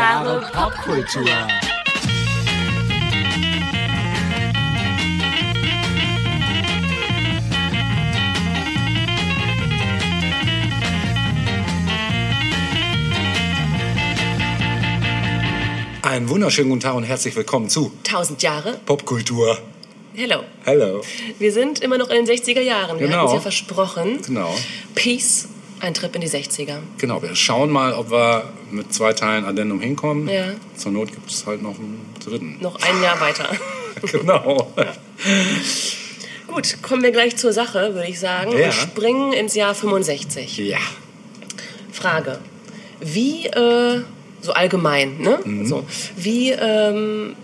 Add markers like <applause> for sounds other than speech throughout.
Jahre Popkultur. Einen wunderschönen guten Tag und herzlich willkommen zu 1000 Jahre. Popkultur. Hello. Hello. Wir sind immer noch in den 60er Jahren. Wir Genau. hatten es ja versprochen. Genau. Peace, ein Trip in die 60er. Genau, wir schauen mal, ob wir mit zwei Teilen Addendum hinkommen. Ja. Zur Not gibt es halt noch einen dritten. Noch ein Jahr weiter. <laughs> genau. <laughs> Gut, kommen wir gleich zur Sache, würde ich sagen. Ja. Wir springen ins Jahr 65. Ja. Frage. Wie, äh, so allgemein, ne? Mhm. So, wie, ähm,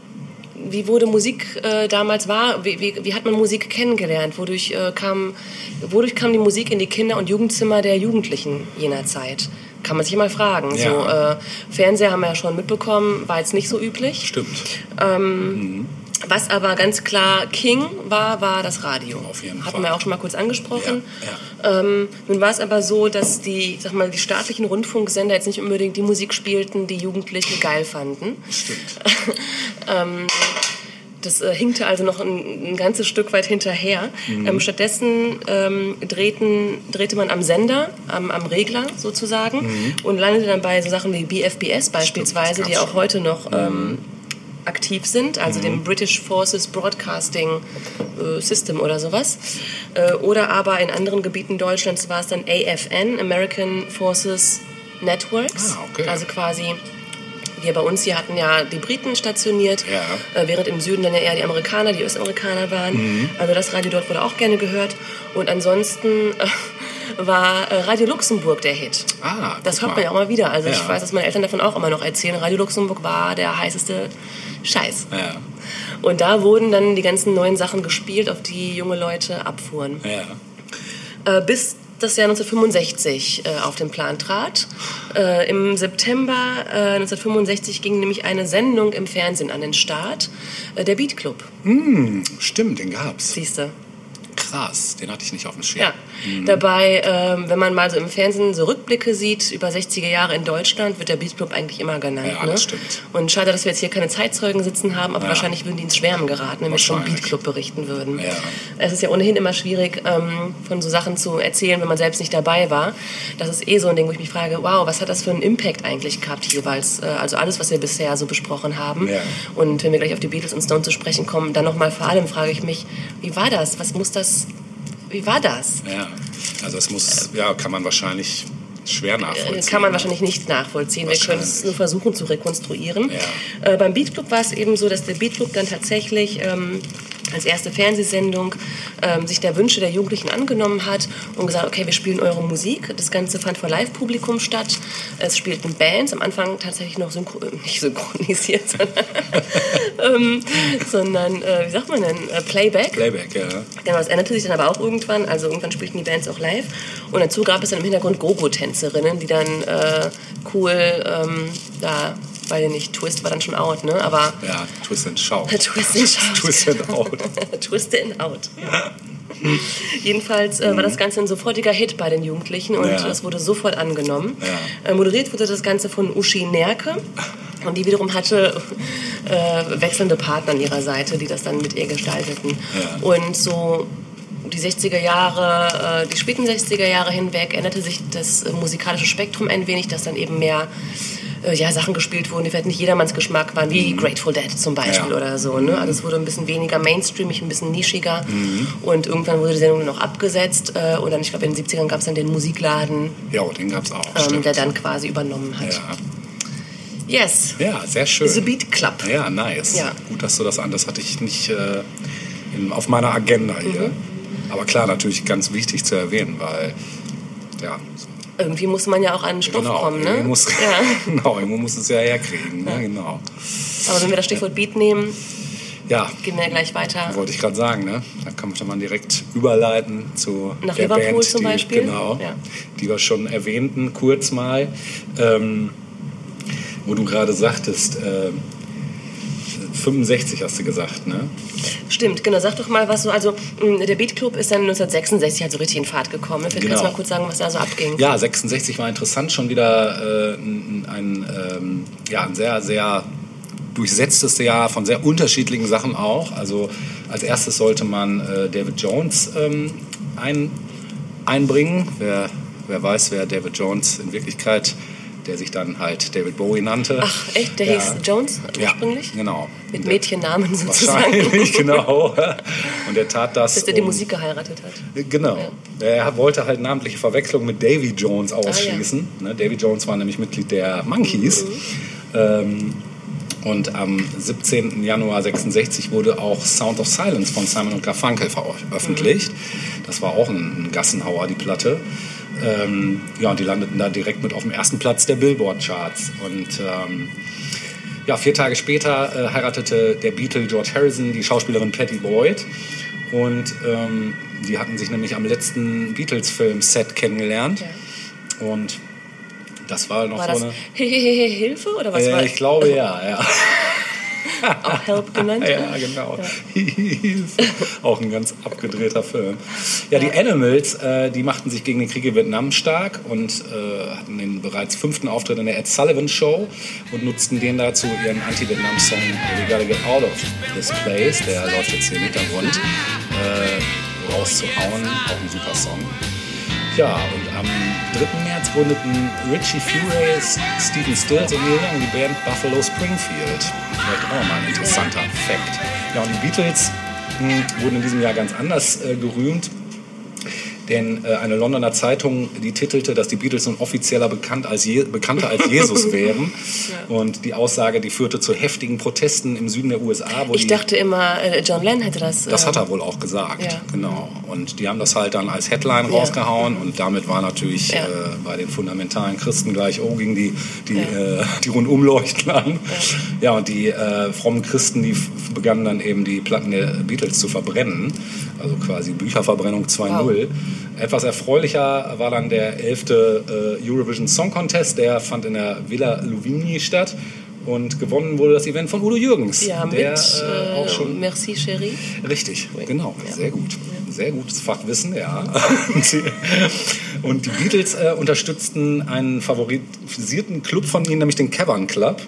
wie wurde Musik äh, damals wahr? Wie, wie, wie hat man Musik kennengelernt? Wodurch, äh, kam, wodurch kam die Musik in die Kinder- und Jugendzimmer der Jugendlichen jener Zeit? Kann man sich mal fragen. Ja. So, äh, Fernseher haben wir ja schon mitbekommen, war jetzt nicht so üblich. Stimmt. Was aber ganz klar King war, war das Radio. Auf jeden Hatten Fall. wir auch schon mal kurz angesprochen. Ja, Ähm, nun war es aber so, dass die, sag mal, die staatlichen Rundfunksender jetzt nicht unbedingt die Musik spielten, die Jugendliche geil fanden. Stimmt. <laughs> Das äh, hinkte also noch ein, ein ganzes Stück weit hinterher. Mhm. Ähm, stattdessen ähm, drehten, drehte man am Sender, am, am Regler sozusagen und landete dann bei so Sachen wie BFBS beispielsweise, Mhm. die auch heute noch ähm, aktiv sind, also Mhm. dem British Forces Broadcasting äh, System oder sowas. Äh, oder aber in anderen Gebieten Deutschlands war es dann AFN, American Forces Networks. Ah, okay. Also quasi wir bei uns hier hatten ja die Briten stationiert, Ja. äh, während im Süden dann ja eher die Amerikaner, die Östamerikaner waren. Mhm. Also das Radio dort wurde auch gerne gehört. Und ansonsten <laughs> äh, war äh, Radio Luxemburg der Hit. Ah, Das hört man ja auch mal wieder. Also ich Ja. weiß, dass meine Eltern davon auch immer noch erzählen. Radio Luxemburg war der heißeste Scheiß. Ja. Und da wurden dann die ganzen neuen Sachen gespielt, auf die junge Leute abfuhren. Ja. Äh, bis das Jahr 1965 äh, auf den Plan trat. Äh, Im September äh, 1965 ging nämlich eine Sendung im Fernsehen an den Start, äh, der Beat Club. Stimmt, den gab's. Siehste. Krass, den hatte ich nicht auf dem Schirm. Ja. Dabei, ähm, wenn man mal so im Fernsehen so Rückblicke sieht über 60er Jahre in Deutschland, wird der Beat Club eigentlich immer genannt. Ja, ne? das stimmt. Und schade, dass wir jetzt hier keine Zeitzeugen sitzen haben, aber Ja. wahrscheinlich würden die ins Schwärmen geraten, wenn wir vom. Beat Club berichten würden. Ja. Es ist ja ohnehin immer schwierig, ähm, von so Sachen zu erzählen, wenn man selbst nicht dabei war. Das ist eh so ein Ding, wo ich mich frage, wow, was hat das für einen Impact eigentlich gehabt jeweils? Äh, also alles, was wir bisher so besprochen haben. Und wenn wir gleich auf die Beatles und Stone zu sprechen kommen, dann nochmal vor allem frage ich mich, wie war das? Was muss das, wie war das? Ja. Also das muss, ja, kann man wahrscheinlich schwer nachvollziehen. Äh, Kann man wahrscheinlich nicht nachvollziehen. Wir können es nur versuchen zu rekonstruieren. Ja. Äh, beim Beat Club war es eben so, dass der Beat Club dann tatsächlich ähm, als erste Fernsehsendung ähm, sich der Wünsche der Jugendlichen angenommen hat und gesagt, okay, wir spielen eure Musik. Das Ganze fand vor Live-Publikum statt. Es spielten Bands, am Anfang tatsächlich noch synchro <laughs> nicht synchronisiert, sondern, <laughs> ähm, sondern äh, wie sagt man denn, äh, Playback. Playback, ja. Genau, das änderte sich dann aber auch irgendwann. Also irgendwann spielten die Bands auch live. Und dazu gab es dann im Hintergrund Gogo-Tänzerinnen, die dann äh, cool ähm, da, weiß ich nicht, Twist war dann schon out, ne? Aber Ja, Twist and Shout. <laughs> Twist and Shout. Twist and Out. <laughs> Twist and out. Jedenfalls äh, war das Ganze ein sofortiger Hit bei den Jugendlichen und Ja. es wurde sofort angenommen. Ja. Äh, moderiert wurde das Ganze von Uschi Nerke und die wiederum hatte äh, wechselnde Partner an ihrer Seite, die das dann mit ihr gestalteten. Ja. Und so die 60er Jahre, äh, die späten 60er Jahre hinweg änderte sich das äh, musikalische Spektrum ein wenig, dass dann eben mehr äh, ja, Sachen gespielt wurden, die vielleicht nicht jedermanns Geschmack waren, wie Grateful Dead zum Beispiel Mhm. Ja. oder so. Ne? Also es wurde ein bisschen weniger mainstreamig, ein bisschen nischiger Mhm. und irgendwann wurde die Sendung noch abgesetzt äh, und dann, ich glaube in den 70ern gab es dann den Musikladen, Ja, den gab's auch. ähm, der dann quasi übernommen hat. ja. Yes, ja, sehr schön. The Beat Club. Ja, nice. Ja. Gut, dass du das an. Das hatte ich nicht äh, in, auf meiner Agenda hier. Mhm. Aber klar, natürlich ganz wichtig zu erwähnen, weil ja, Irgendwie muss man ja auch an den Stoff genau, kommen, ne? irgendwo muss, Ja. <laughs> genau, irgendwo muss es ja herkriegen. Ne? Genau. Aber wenn wir das Stichwort Beat nehmen, Ja, gehen wir ja gleich weiter. wollte ich gerade sagen, ne? Da kann man direkt überleiten zu Nach der Liverpool Band, zum die, Beispiel? Genau, Ja. die wir schon erwähnten, kurz mal. Ähm, wo du gerade sagtest, äh, 65 hast du gesagt, ne? Stimmt, genau. Sag doch mal, was so. Also, mh, der Beat Club ist dann 1966 halt so richtig in Fahrt gekommen. Vielleicht kannst du Genau. mal kurz sagen, was da so abging. Ja, 66 war interessant, schon wieder äh, ein, ähm, ja, ein sehr, sehr durchsetztes Jahr von sehr unterschiedlichen Sachen auch. Also als erstes sollte man äh, David Jones ähm, ein, einbringen. Wer, wer weiß, wer David Jones in Wirklichkeit, der sich dann halt David Bowie nannte. Ach, echt? Der Ja. hieß Jones ja, ursprünglich? genau. Mit Mädchennamen sozusagen. Wahrscheinlich, <laughs> genau. Und er tat das. Dass er die um- Musik geheiratet hat. Genau. Er wollte halt namentliche Verwechslung mit Davy Jones ausschließen. Ah, ne, Davy Jones war nämlich Mitglied der Monkees. Ähm, und am 17. Januar 66 wurde auch Sound of Silence von Simon und Garfunkel veröffentlicht. Das war auch ein Gassenhauer, die Platte. Ähm, ja, und die landeten da direkt mit auf dem ersten Platz der Billboard-Charts. Und ähm, ja, vier Tage später äh, heiratete der Beatle George Harrison die Schauspielerin Patty Boyd. Und ähm, die hatten sich nämlich am letzten Beatles-Film-Set kennengelernt. Und das war noch War so eine. Hilfe oder was war Äh, ich glaube ja, ja. <laughs> auch Help genannt? Ja, genau. <laughs> auch ein ganz abgedrehter Film. Ja, die Animals, äh, die machten sich gegen den Krieg in Vietnam stark und äh, hatten den bereits fünften Auftritt in der Ed Sullivan Show und nutzten den dazu, ihren Anti-Vietnam-Song We Gotta Get Out of This Place, der läuft jetzt hier im Hintergrund, äh, rauszuhauen. Auch ein super Song. Ja, und am 3. März gründeten Richie Furay, Stephen Stills und Neil Young die Band Buffalo Springfield. Vielleicht auch mal ein interessanter Fakt. Ja, und die Beatles mh, wurden in diesem Jahr ganz anders äh, gerühmt. Denn äh, eine Londoner Zeitung, die titelte, dass die Beatles nun offizieller bekannt als Je bekannter als Jesus <laughs> wären. Und die Aussage, die führte zu heftigen Protesten im Süden der USA. Ich dachte immer, äh, John Lennon hätte das. das äh, hat er wohl auch gesagt, Ja. genau. Und die haben das halt dann als Headline Ja. rausgehauen und damit war natürlich Ja. äh, bei den fundamentalen Christen gleich, oh, gingen die, die, äh, die rundum leuchten an. Ja, und die äh, frommen Christen, die begannen dann eben die Platten der Beatles zu verbrennen, also quasi Bücherverbrennung 2.0. Etwas erfreulicher war dann der 11. Äh, Eurovision Song Contest, der fand in der Villa Louvigny statt. Und gewonnen wurde das Event von Udo Jürgens. Ja, mit der äh, äh, auch schon Merci Cherie. Richtig, genau, Ja. sehr gut. Sehr gutes Fachwissen, ja. <laughs> Und die Beatles äh, unterstützten einen favorisierten Club von ihnen, nämlich den Cavern Club.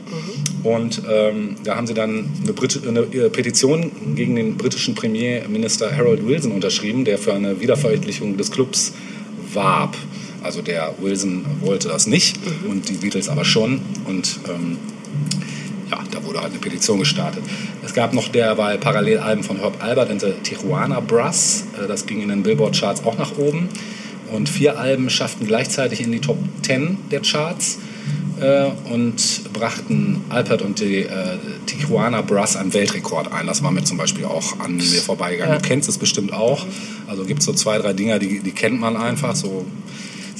Und ähm, da haben sie dann eine, Brit eine äh, Petition gegen den britischen Premierminister Harold Wilson unterschrieben, der für eine Wiederveröffentlichung des Clubs warb. Also der Wilson wollte das nicht und die Beatles aber schon. Und ähm, ja, da wurde halt eine Petition gestartet. Es gab noch derweil Parallelalben von Herb Albert and the Tijuana Brass. Äh, Das ging in den Billboard-Charts auch nach oben. Und vier Alben schafften gleichzeitig in die Top 10 der Charts äh, und brachten Albert und die äh, Tijuana Brass einen Weltrekord ein. Das war mir zum Beispiel auch an mir vorbeigegangen. Ja. Du kennst es bestimmt auch. Also gibt es so zwei, drei Dinger, die, die kennt man einfach. So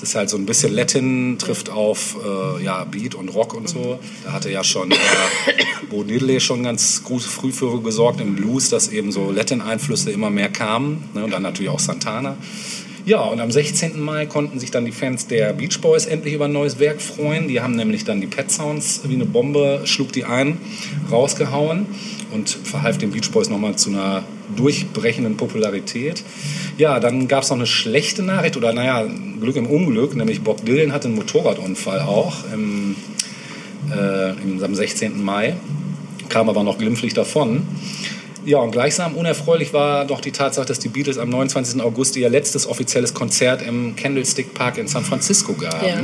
ist halt so ein bisschen Latin, trifft auf äh, ja, Beat und Rock und so. Da hatte ja schon äh, Bo Diddley schon ganz gut früh für gesorgt im Blues, dass eben so Latin-Einflüsse immer mehr kamen. Ne? Und dann natürlich auch Santana. Ja, und am 16. Mai konnten sich dann die Fans der Beach Boys endlich über ein neues Werk freuen. Die haben nämlich dann die Pet Sounds wie eine Bombe, schlug die ein, rausgehauen und verhalf den Beach Boys nochmal zu einer durchbrechenden Popularität. Ja, dann gab es noch eine schlechte Nachricht oder naja, Glück im Unglück, nämlich Bob Dylan hatte einen Motorradunfall auch im, äh, im, am 16. Mai, kam aber noch glimpflich davon. Ja, und gleichsam unerfreulich war doch die Tatsache, dass die Beatles am 29. August ihr letztes offizielles Konzert im Candlestick Park in San Francisco gaben Ja.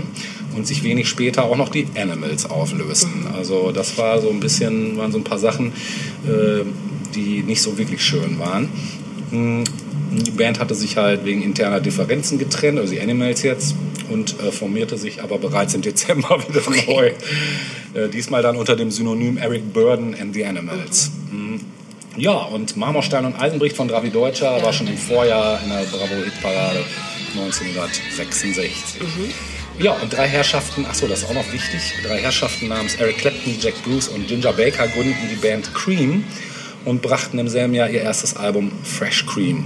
und sich wenig später auch noch die Animals auflösten. Also das war so ein bisschen, waren so ein paar Sachen, äh, die nicht so wirklich schön waren. Hm, Die Band hatte sich halt wegen interner Differenzen getrennt, also die Animals jetzt, und äh, formierte sich aber bereits im <laughs> Dezember wieder neu. Äh, diesmal dann unter dem Synonym Eric Burden and the Animals. Hm. Ja, und Marmorstein und Eisenbricht von Dravi Deutscher Ja. war schon im Vorjahr in der Bravo-Hitparade 1966. Ja, und drei Herrschaften, ach so, das ist auch noch wichtig, drei Herrschaften namens Eric Clapton, Jack Bruce und Ginger Baker gründeten die Band Cream und brachten im selben Jahr ihr erstes Album Fresh Cream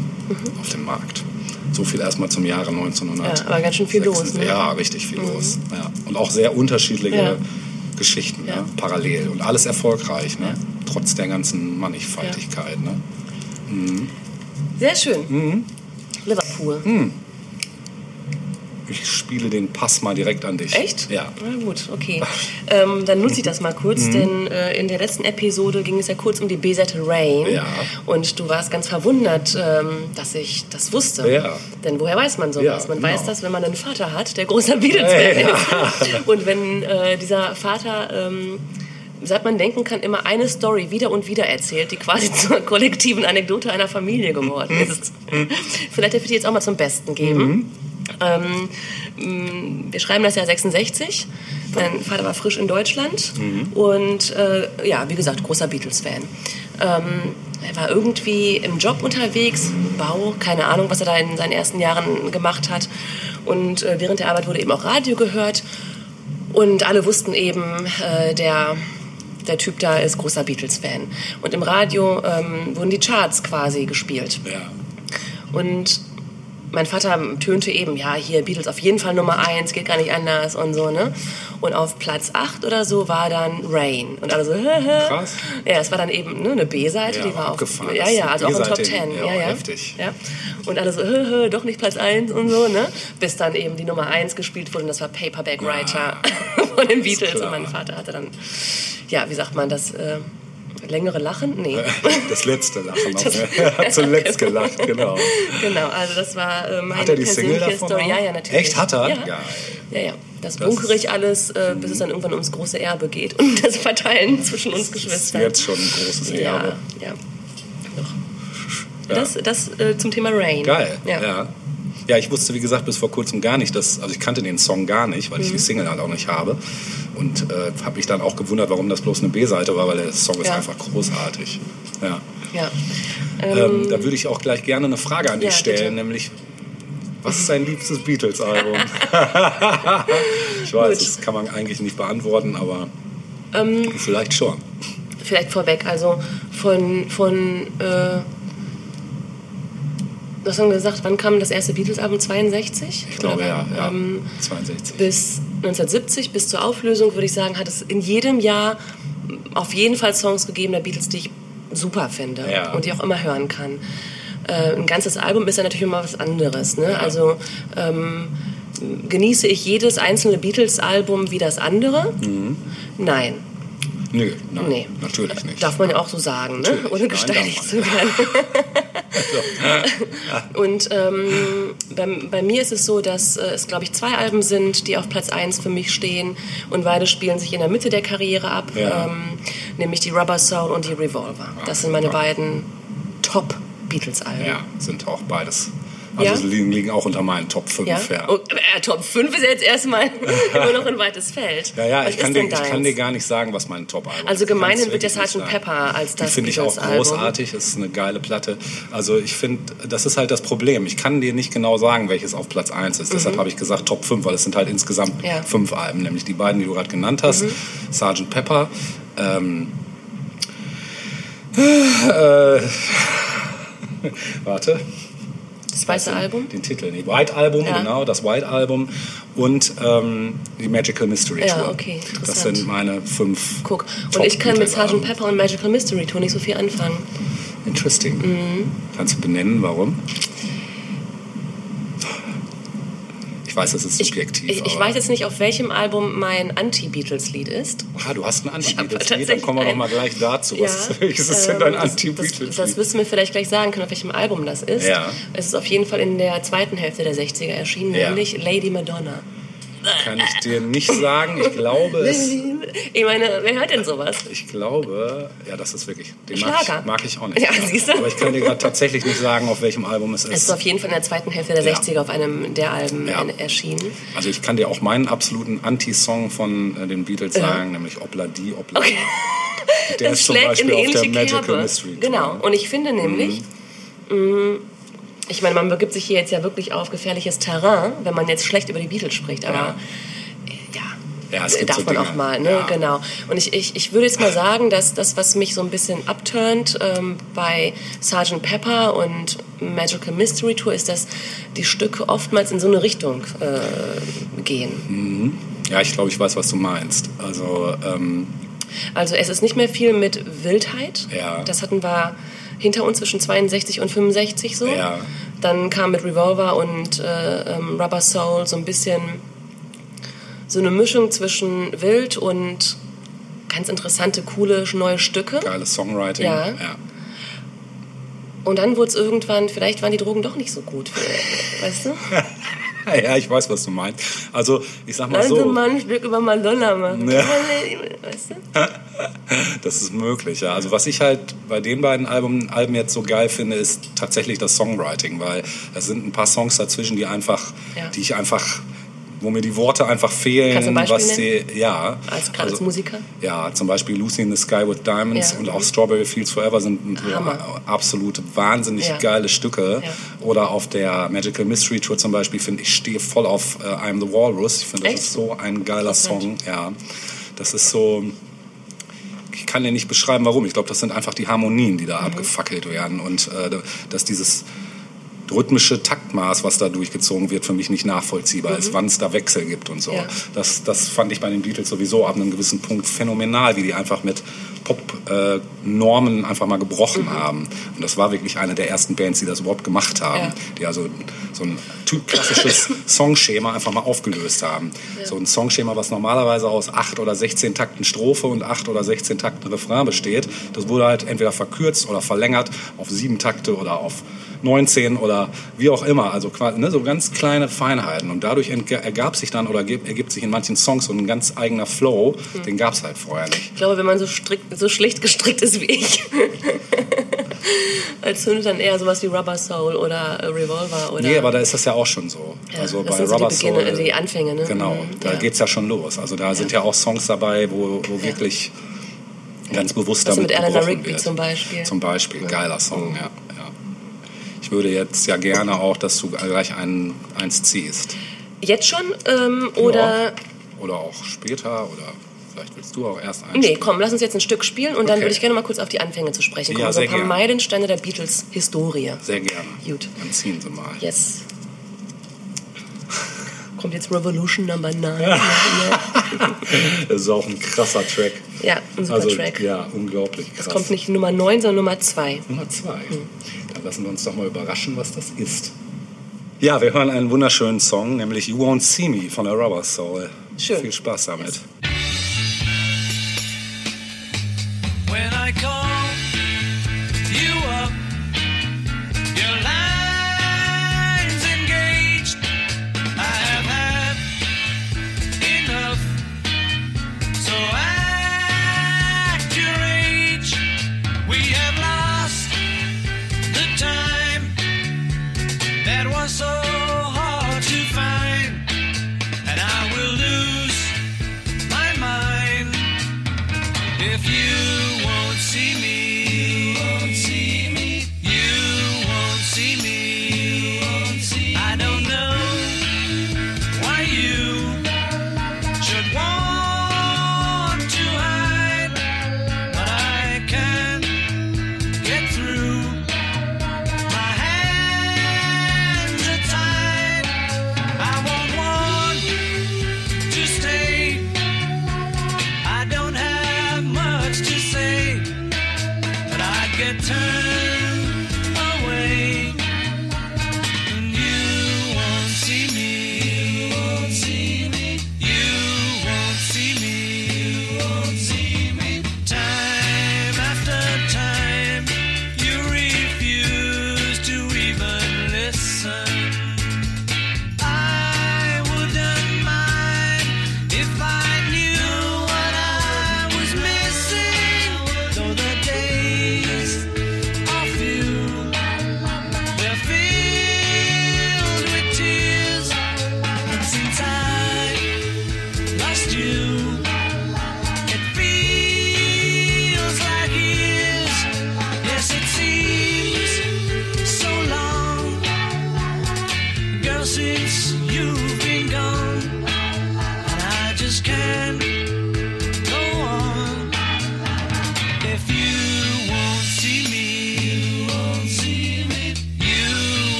auf den Markt. So viel erstmal zum Jahre 1900. Ja, aber ganz schön viel los, ne? Ja, richtig viel los. Ja. Und auch sehr unterschiedliche Ja. Geschichten, Ja. ne? parallel und alles erfolgreich. Ne? Trotz der ganzen Mannigfaltigkeit. Ne? Sehr schön. Mhm. Liverpool. Ich spiele den Pass mal direkt an dich. Echt? Ja. Na gut, okay. <laughs> Ähm, dann nutze ich das mal Mhm. kurz, denn äh, in der letzten Episode ging es ja kurz um die B-Seite Rain. Ja. Und du warst ganz verwundert, ähm, dass ich das wusste. Ja. Denn woher weiß man sowas? Ja, man genau. weiß das, wenn man einen Vater hat, der großer Beatles-Fan Ja. ist. Und wenn äh, dieser Vater... Ähm, seit man denken kann, immer eine Story wieder und wieder erzählt, die quasi <laughs> zur kollektiven Anekdote einer Familie geworden ist. Vielleicht darf ich die jetzt auch mal zum Besten geben. Ähm, mh, wir schreiben das Jahr 66. Mein Vater war frisch in Deutschland und äh, ja, wie gesagt, großer Beatles-Fan. Ähm, er war irgendwie im Job unterwegs, Bau, keine Ahnung, was er da in seinen ersten Jahren gemacht hat. Und äh, während der Arbeit wurde eben auch Radio gehört. Und alle wussten eben, äh, der, der Typ da ist großer Beatles-Fan. Und im Radio ähm, wurden die Charts quasi gespielt. Ja. Und mein Vater tönte eben, ja, hier Beatles auf jeden Fall Nummer eins, geht gar nicht anders und so, ne? Und auf Platz 8 oder so war dann Rain. Und alle so, hä, <laughs> hä. Krass. Ja, es war dann eben ne, eine B-Seite, Ja, die war auf. abgefahren. Ja, ist ja, eine also auch in Top B-Seite, 10. ja, Ja, ja. heftig. Ja. Und alle so, hä, <laughs> hä, doch nicht Platz 1 und so, ne? Bis dann eben die Nummer 1 gespielt wurde und das war Paperback Writer <laughs> von den Beatles. Und mein Vater hatte dann, ja, wie sagt man das, äh, längere Lachen? Nee. <laughs> Das letzte Lachen. <laughs> Das- <laughs> er hat zuletzt gelacht, genau. Genau, also das war äh, meine Hat er die Single persönliche davon Story. auch? Ja, ja, natürlich. Echt? Hat er? Ja, Geil. ja. ja. Das, Das- bunkere ich alles, äh, bis es dann irgendwann ums große Erbe geht und das Verteilen zwischen uns Das ist Geschwistern. jetzt schon ein großes ja, Erbe. ja. Doch. Das, das äh, zum Thema Rain. Geil, Ja. ja. ja. ich wusste, wie gesagt, bis vor kurzem gar nicht, dass, also ich kannte den Song gar nicht, weil ich Mhm. die Single halt auch nicht habe. Und äh, habe mich dann auch gewundert, warum das bloß eine B-Seite war, weil der Song ist Ja. einfach großartig. Ja. ja. Ähm, da würde ich auch gleich gerne eine Frage an dich Ja, stellen, bitte. nämlich, was ist dein liebstes Beatles-Album? <laughs> ich weiß, Gut. das kann man eigentlich nicht beantworten, aber Ähm, vielleicht schon. Vielleicht vorweg, also von, von äh, du hast dann gesagt, wann kam das erste Beatles-Album? 62? Ich glaube ja, ja. Ähm, 62. bis 1970, bis zur Auflösung, würde ich sagen, hat es in jedem Jahr auf jeden Fall Songs gegeben der Beatles, die ich super finde Ja. und die auch immer hören kann. Äh, ein ganzes Album ist ja natürlich immer was anderes. Ne? Also ähm, genieße ich jedes einzelne Beatles-Album wie das andere? Mhm. Nein, Nö, nein, Nee. natürlich nicht. darf man ja auch so sagen, ne? Ohne gesteinigt zu werden. <laughs> Und ähm, bei, bei mir ist es so, dass äh, es, glaube ich, zwei Alben sind, die auf Platz 1 für mich stehen und beide spielen sich in der Mitte der Karriere ab, Ja. ähm, nämlich die Rubber Soul und die Revolver. Das sind meine beiden Top-Beatles-Alben. Ja, sind auch beides. Also Ja? sie liegen, liegen auch unter meinen Top 5. Ja? Ja, Oh, äh, Top 5 ist jetzt erstmal <laughs> immer noch ein weites Feld. ja, ja ich, kann dir, ich kann dir gar nicht sagen, was mein Top-Album Also ist. Kann's gemeinhin wird Sgt. sagen. Pepper als das finde ich auch großartig, das ist eine geile Platte. Also ich finde, das ist halt das Problem. Ich kann dir nicht genau sagen, welches auf Platz 1 ist. Deshalb habe ich gesagt Top 5, weil es sind halt insgesamt Mhm. Ja. Mhm. fünf Alben, nämlich die beiden, die du gerade genannt hast. Sgt. Pepper, ähm, äh, <laughs> warte, Das weiße Album? den Titel nicht. White Album, Ja. genau, das White Album und ähm, die Magical Mystery Ja, Tour. okay, das sind meine fünf. Guck. Und Top ich kann mit Sgt. Pepper und Magical Mystery Tour nicht so viel anfangen. Interesting. Kannst du benennen, warum? Ich weiß, das ist Ich, subjektiv. ich, ich aber- weiß jetzt nicht, auf welchem Album mein Anti-Beatles-Lied ist. Ah, du hast ein Anti-Beatles-Lied, dann kommen wir noch ein- mal gleich dazu. Was, welches ist denn ähm, dein das- Das, Anti-Beatles-Lied? das wirst du mir vielleicht gleich sagen können, auf welchem Album das ist. Ja. Es ist auf jeden Fall in der zweiten Hälfte der 60er erschienen, Ja. nämlich Lady Madonna. Kann ich dir nicht sagen. Ich glaube, es, <laughs> Ich meine, wer hört denn sowas? ich glaube, ja, das ist wirklich, den mag ich, mag ich auch nicht. Ja, siehst du? Aber ich kann dir gerade tatsächlich nicht sagen, auf welchem Album es Es ist. ist auf jeden Fall in der zweiten Hälfte der Ja. 60er auf einem der Alben Ja. erschienen. Also ich kann dir auch meinen absoluten Anti-Song von äh, den Beatles sagen, nämlich Obla di Obla. Okay. Der das ist zum Beispiel auf der Magical Kerbe. Mystery. Genau. Und ich finde nämlich, mh, ich meine, man begibt sich hier jetzt ja wirklich auf gefährliches Terrain, wenn man jetzt schlecht über die Beatles spricht, aber Ja. ja. Ja, es gibt darf so man Dinge. auch mal, ne? Ja. Genau. Und ich, ich, ich würde jetzt mal sagen, dass das, was mich so ein bisschen abturnt ähm, bei Sgt. Pepper und Magical Mystery Tour, ist, dass die Stücke oftmals in so eine Richtung äh, gehen. Ja, ich glaube, ich weiß, was du meinst. Also ähm, Also es ist nicht mehr viel mit Wildheit. Ja. Das hatten wir hinter uns zwischen 62 und 65 so. Ja. Dann kam mit Revolver und äh, ähm, Rubber Soul so ein bisschen so eine Mischung zwischen wild und ganz interessante, coole, neue Stücke. Geiles Songwriting. Ja. ja. Und dann wurde es irgendwann, vielleicht waren die Drogen doch nicht so gut, weißt du? <laughs> <laughs> Ja, ich weiß, was du meinst. Also, ich sag mal uns so, mal ein Stück über Madonna machen. Ja. <laughs> Weißt du? <laughs> das ist möglich, ja. Also, was ich halt bei den beiden Alben, Alben jetzt so geil finde, ist tatsächlich das Songwriting, weil da sind ein paar Songs dazwischen, die einfach, Ja. die ich einfach, wo mir die Worte einfach fehlen, was die, ja. Als, gerade als Also, Musiker. Ja, zum Beispiel Lucy in the Sky with Diamonds Ja. und auch Strawberry Fields Forever sind Hammer. absolute wahnsinnig Ja. geile Stücke. Ja. Oder auf der Magical Mystery Tour zum Beispiel finde ich stehe voll auf äh, I'm the Walrus. Ich finde, das Echt? ist so ein geiler. Song. Ja, das ist so. Ich kann dir nicht beschreiben, warum. Ich glaube, das sind einfach die Harmonien, die da Mhm. abgefackelt werden und äh, dass dieses rhythmische Taktmaß, was da durchgezogen wird, für mich nicht nachvollziehbar ist, wann es da Wechsel gibt und so. Mhm. Ja. Das, das fand ich bei den Beatles sowieso ab einem gewissen Punkt phänomenal, wie die einfach mit Pop-Normen einfach mal gebrochen haben. Und das war wirklich eine der ersten Bands, die das überhaupt gemacht haben, Ja. die also so ein typ klassisches <laughs> Songschema einfach mal aufgelöst haben. So ein Songschema, was normalerweise aus 8 oder 16 Takten Strophe und 8 oder 16 Takten Refrain besteht, das wurde halt entweder verkürzt oder verlängert auf 7 Takte oder auf 19 oder wie auch immer, also quasi, ne, so ganz kleine Feinheiten. Und dadurch ergab sich dann oder ergibt, sich in manchen Songs so ein ganz eigener Flow, den gab es halt vorher nicht. Ich glaube, wenn man so, strikt, so schlicht gestrickt ist wie ich, <laughs> als zündet dann eher sowas wie Rubber Soul oder Revolver oder. Nee, aber da ist das ja auch schon so. Ja, also bei so die Rubber Beginne, Soul, also die Anfänge, ne? Genau, Mhm, da ja. geht's ja schon los. Also da sind ja auch Songs dabei, wo, wo wirklich ganz bewusst Also damit mit Eleanor Rigby wird. zum Beispiel. Zum Beispiel, geiler Song, ja, ja. Ich würde jetzt ja gerne auch, dass du gleich einen, eins ziehst. Jetzt schon? Ähm, oder. Ja. Oder auch später oder vielleicht willst du auch erst eins. Nee, spielen. komm, lass uns jetzt ein Stück spielen und dann Okay. würde ich gerne mal kurz auf die Anfänge zu sprechen kommen. Ja, so ein paar gerne. Meilensteine der Beatles-Historie. Sehr gerne. Gut. Dann ziehen sie mal. Yes. Kommt jetzt Revolution Number 9. <laughs> Das ist auch ein krasser Track. Ja, ein super also, Track. Ja, unglaublich krass. Es kommt nicht Nummer 9, sondern Nummer 2. Nummer zwei. Dann lassen wir uns doch mal überraschen, was das ist. Ja, wir hören einen wunderschönen Song, nämlich You Won't See Me von der Rubber Soul. Schön. Viel Spaß damit. When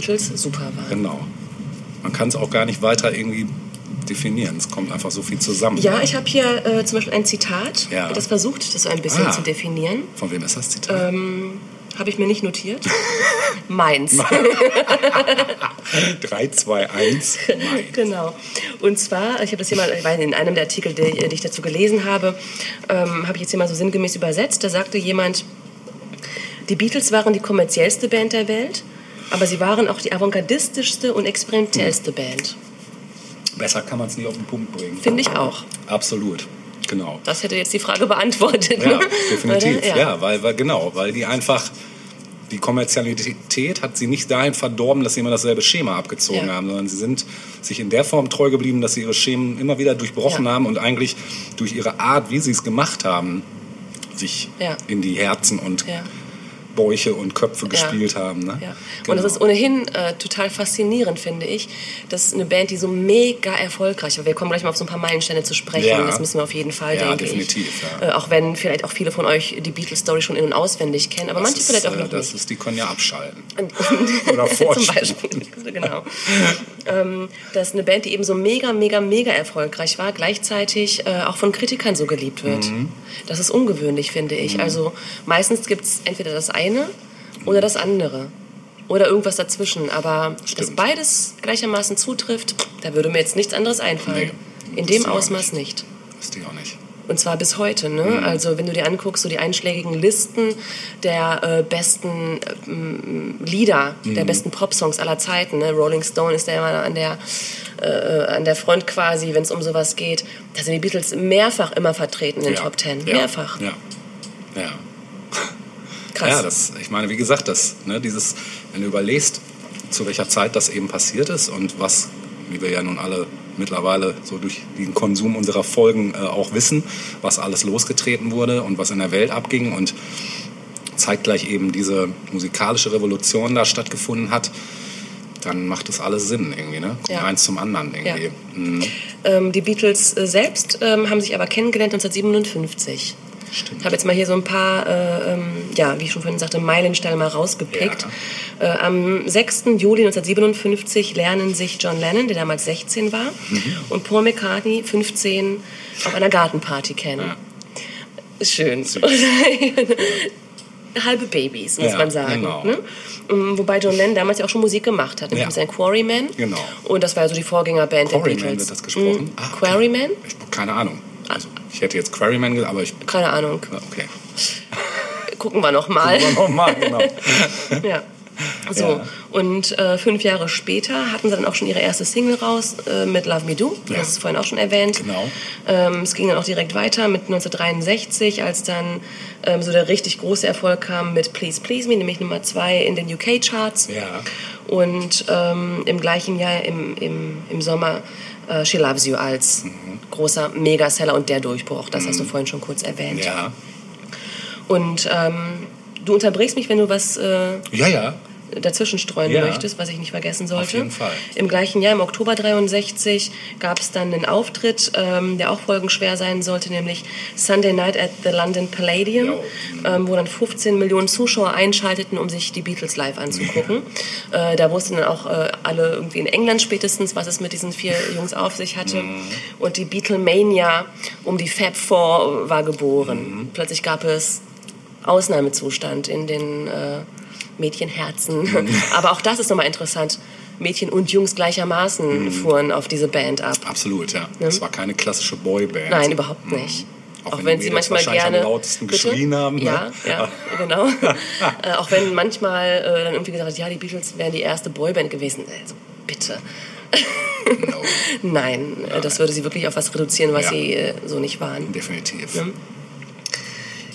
Beatles super waren. genau. Man kann es auch gar nicht weiter irgendwie definieren. Es kommt einfach so viel zusammen. Ja, ich habe hier äh, zum Beispiel ein Zitat, Ja. das versucht, das so ein bisschen Ah. zu definieren. Von wem ist das Zitat? Ähm, habe ich mir nicht notiert. <laughs> Meins. 3, 2, 1. genau. Und zwar, ich habe das hier mal, weil in einem der Artikel, die, die ich dazu gelesen habe, ähm, habe ich jetzt hier mal so sinngemäß übersetzt. Da sagte jemand, die Beatles waren die kommerziellste Band der Welt, aber sie waren auch die avantgardistischste und experimentellste Band. Besser kann man es nicht auf den Punkt bringen. Finde ich auch. Absolut. Genau. Das hätte jetzt die Frage beantwortet. Ja, ne? definitiv. Oder? Ja, weil, weil genau, weil die einfach die Kommerzialität hat sie nicht dahin verdorben, dass sie immer dasselbe Schema abgezogen Ja. haben, sondern sie sind sich in der Form treu geblieben, dass sie ihre Schemen immer wieder durchbrochen Ja. haben und eigentlich durch ihre Art, wie sie es gemacht haben, sich Ja. in die Herzen und Ja. Bäuche und Köpfe gespielt haben. Ne? Ja. Genau. Und das ist ohnehin äh, total faszinierend, finde ich, dass eine Band, die so mega erfolgreich war, wir kommen gleich mal auf so ein paar Meilensteine zu sprechen, Ja. das müssen wir auf jeden Fall, Ja, denke definitiv, ich. Äh, auch wenn vielleicht auch viele von euch die Beatles-Story schon in- und auswendig kennen, aber das manche ist, vielleicht auch äh, noch das nicht. ist, die können ja abschalten. <laughs> <laughs> Oder Oder Zum. Beispiel, <laughs> genau. ähm, dass eine Band, die eben so mega, mega, mega erfolgreich war, gleichzeitig äh, auch von Kritikern so geliebt wird. Mhm. Das ist ungewöhnlich, finde ich. Also meistens gibt es entweder das eine oder das andere. Oder irgendwas dazwischen. Aber dass Stimmt. beides gleichermaßen zutrifft, da würde mir jetzt nichts anderes einfallen. Nee, In dem ich Ausmaß nicht. Wisst ihr auch nicht. Und zwar bis heute. Ne? Mhm. Also wenn du dir anguckst, so die einschlägigen Listen der äh, besten ähm, Lieder, Mhm. der besten Popsongs aller Zeiten. Ne? Rolling Stone ist ja immer an der, äh, an der Front quasi, wenn es um sowas geht. Da sind die Beatles mehrfach immer vertreten in den Ja. Top Ten. Ja. Mehrfach. Ja. Ja. Krass. Ja, das, ich meine, wie gesagt, das, ne, dieses, wenn du überlegst, zu welcher Zeit das eben passiert ist und was, wie wir ja nun alle mittlerweile so durch den Konsum unserer Folgen äh, auch wissen, was alles losgetreten wurde und was in der Welt abging und zeitgleich eben diese musikalische Revolution da stattgefunden hat, dann macht das alles Sinn irgendwie, ne? Kommt Ja. eins zum anderen irgendwie. Ja. Mhm. Ähm, die Beatles äh, selbst ähm, haben sich aber kennengelernt 1957. Ich habe jetzt mal hier so ein paar, äh, ähm, ja, wie ich schon vorhin sagte, Meilensteine mal rausgepickt. Äh, am 6. Juli 1957 lernen sich John Lennon, der damals 16 war, Mhm. und Paul McCartney, 15, auf einer Gartenparty kennen. Ja. Schön. <laughs> Halbe Babys, muss Ja, man sagen. genau. Ne? Ähm, Wobei John Lennon damals ja auch schon Musik gemacht hat, nämlich Ja. mit seinen Quarrymen. Genau. Und das war ja so die Vorgängerband der Quarryman Beatles. wird das gesprochen? Mhm. Ah. Quarryman? Ich, keine Ahnung. Also, ich hätte jetzt Quarryman gesagt, aber ich. Keine Ahnung. Okay. <laughs> Gucken wir noch mal. Nochmal, genau. <laughs> ja. So, Ja. und äh, fünf Jahre später hatten sie dann auch schon ihre erste Single raus äh, mit Love Me Do. Ja. Das ist vorhin auch schon erwähnt. Genau. Ähm, es ging dann auch direkt weiter mit 1963, als dann ähm, so der richtig große Erfolg kam mit Please Please Me, nämlich Nummer zwei in den UK-Charts. Ja. Und ähm, im gleichen Jahr, im, im, im Sommer, äh, She Loves You als Mhm. großer Megaseller und der Durchbruch. Das hast du vorhin schon kurz erwähnt. Ja. Und ähm, du unterbrichst mich, wenn du was äh, Ja, ja. Dazwischen streuen Ja. möchtest, was ich nicht vergessen sollte. Auf jeden Fall. Im gleichen Jahr, im Oktober 63, gab es dann einen Auftritt, ähm, der auch folgenschwer sein sollte, nämlich Sunday Night at the London Palladium, ähm, wo dann 15 Millionen Zuschauer einschalteten, um sich die Beatles live anzugucken. Äh, da wussten dann auch äh, alle irgendwie in England spätestens, was es mit diesen vier Jungs auf sich hatte. Mhm. Und die Beatlemania um die Fab Four war geboren. Mhm. Plötzlich gab es Ausnahmezustand in den äh, Mädchenherzen. Mhm. <laughs> Aber auch das ist nochmal interessant. Mädchen und Jungs gleichermaßen Mhm. fuhren auf diese Band ab. Absolut, ja. Das war keine klassische Boyband. Nein, überhaupt nicht. Auch Auch, wenn wenn, sie manchmal gerne am lautesten Bitte? geschrien haben, ne? Ja, ja, genau. <laughs> äh, auch wenn manchmal äh, dann irgendwie gesagt hat, ja, die Beatles wären die erste Boyband gewesen. Also bitte. No, <laughs> Nein, äh, das würde sie wirklich auf was reduzieren, was Ja. sie äh, so nicht waren. definitiv.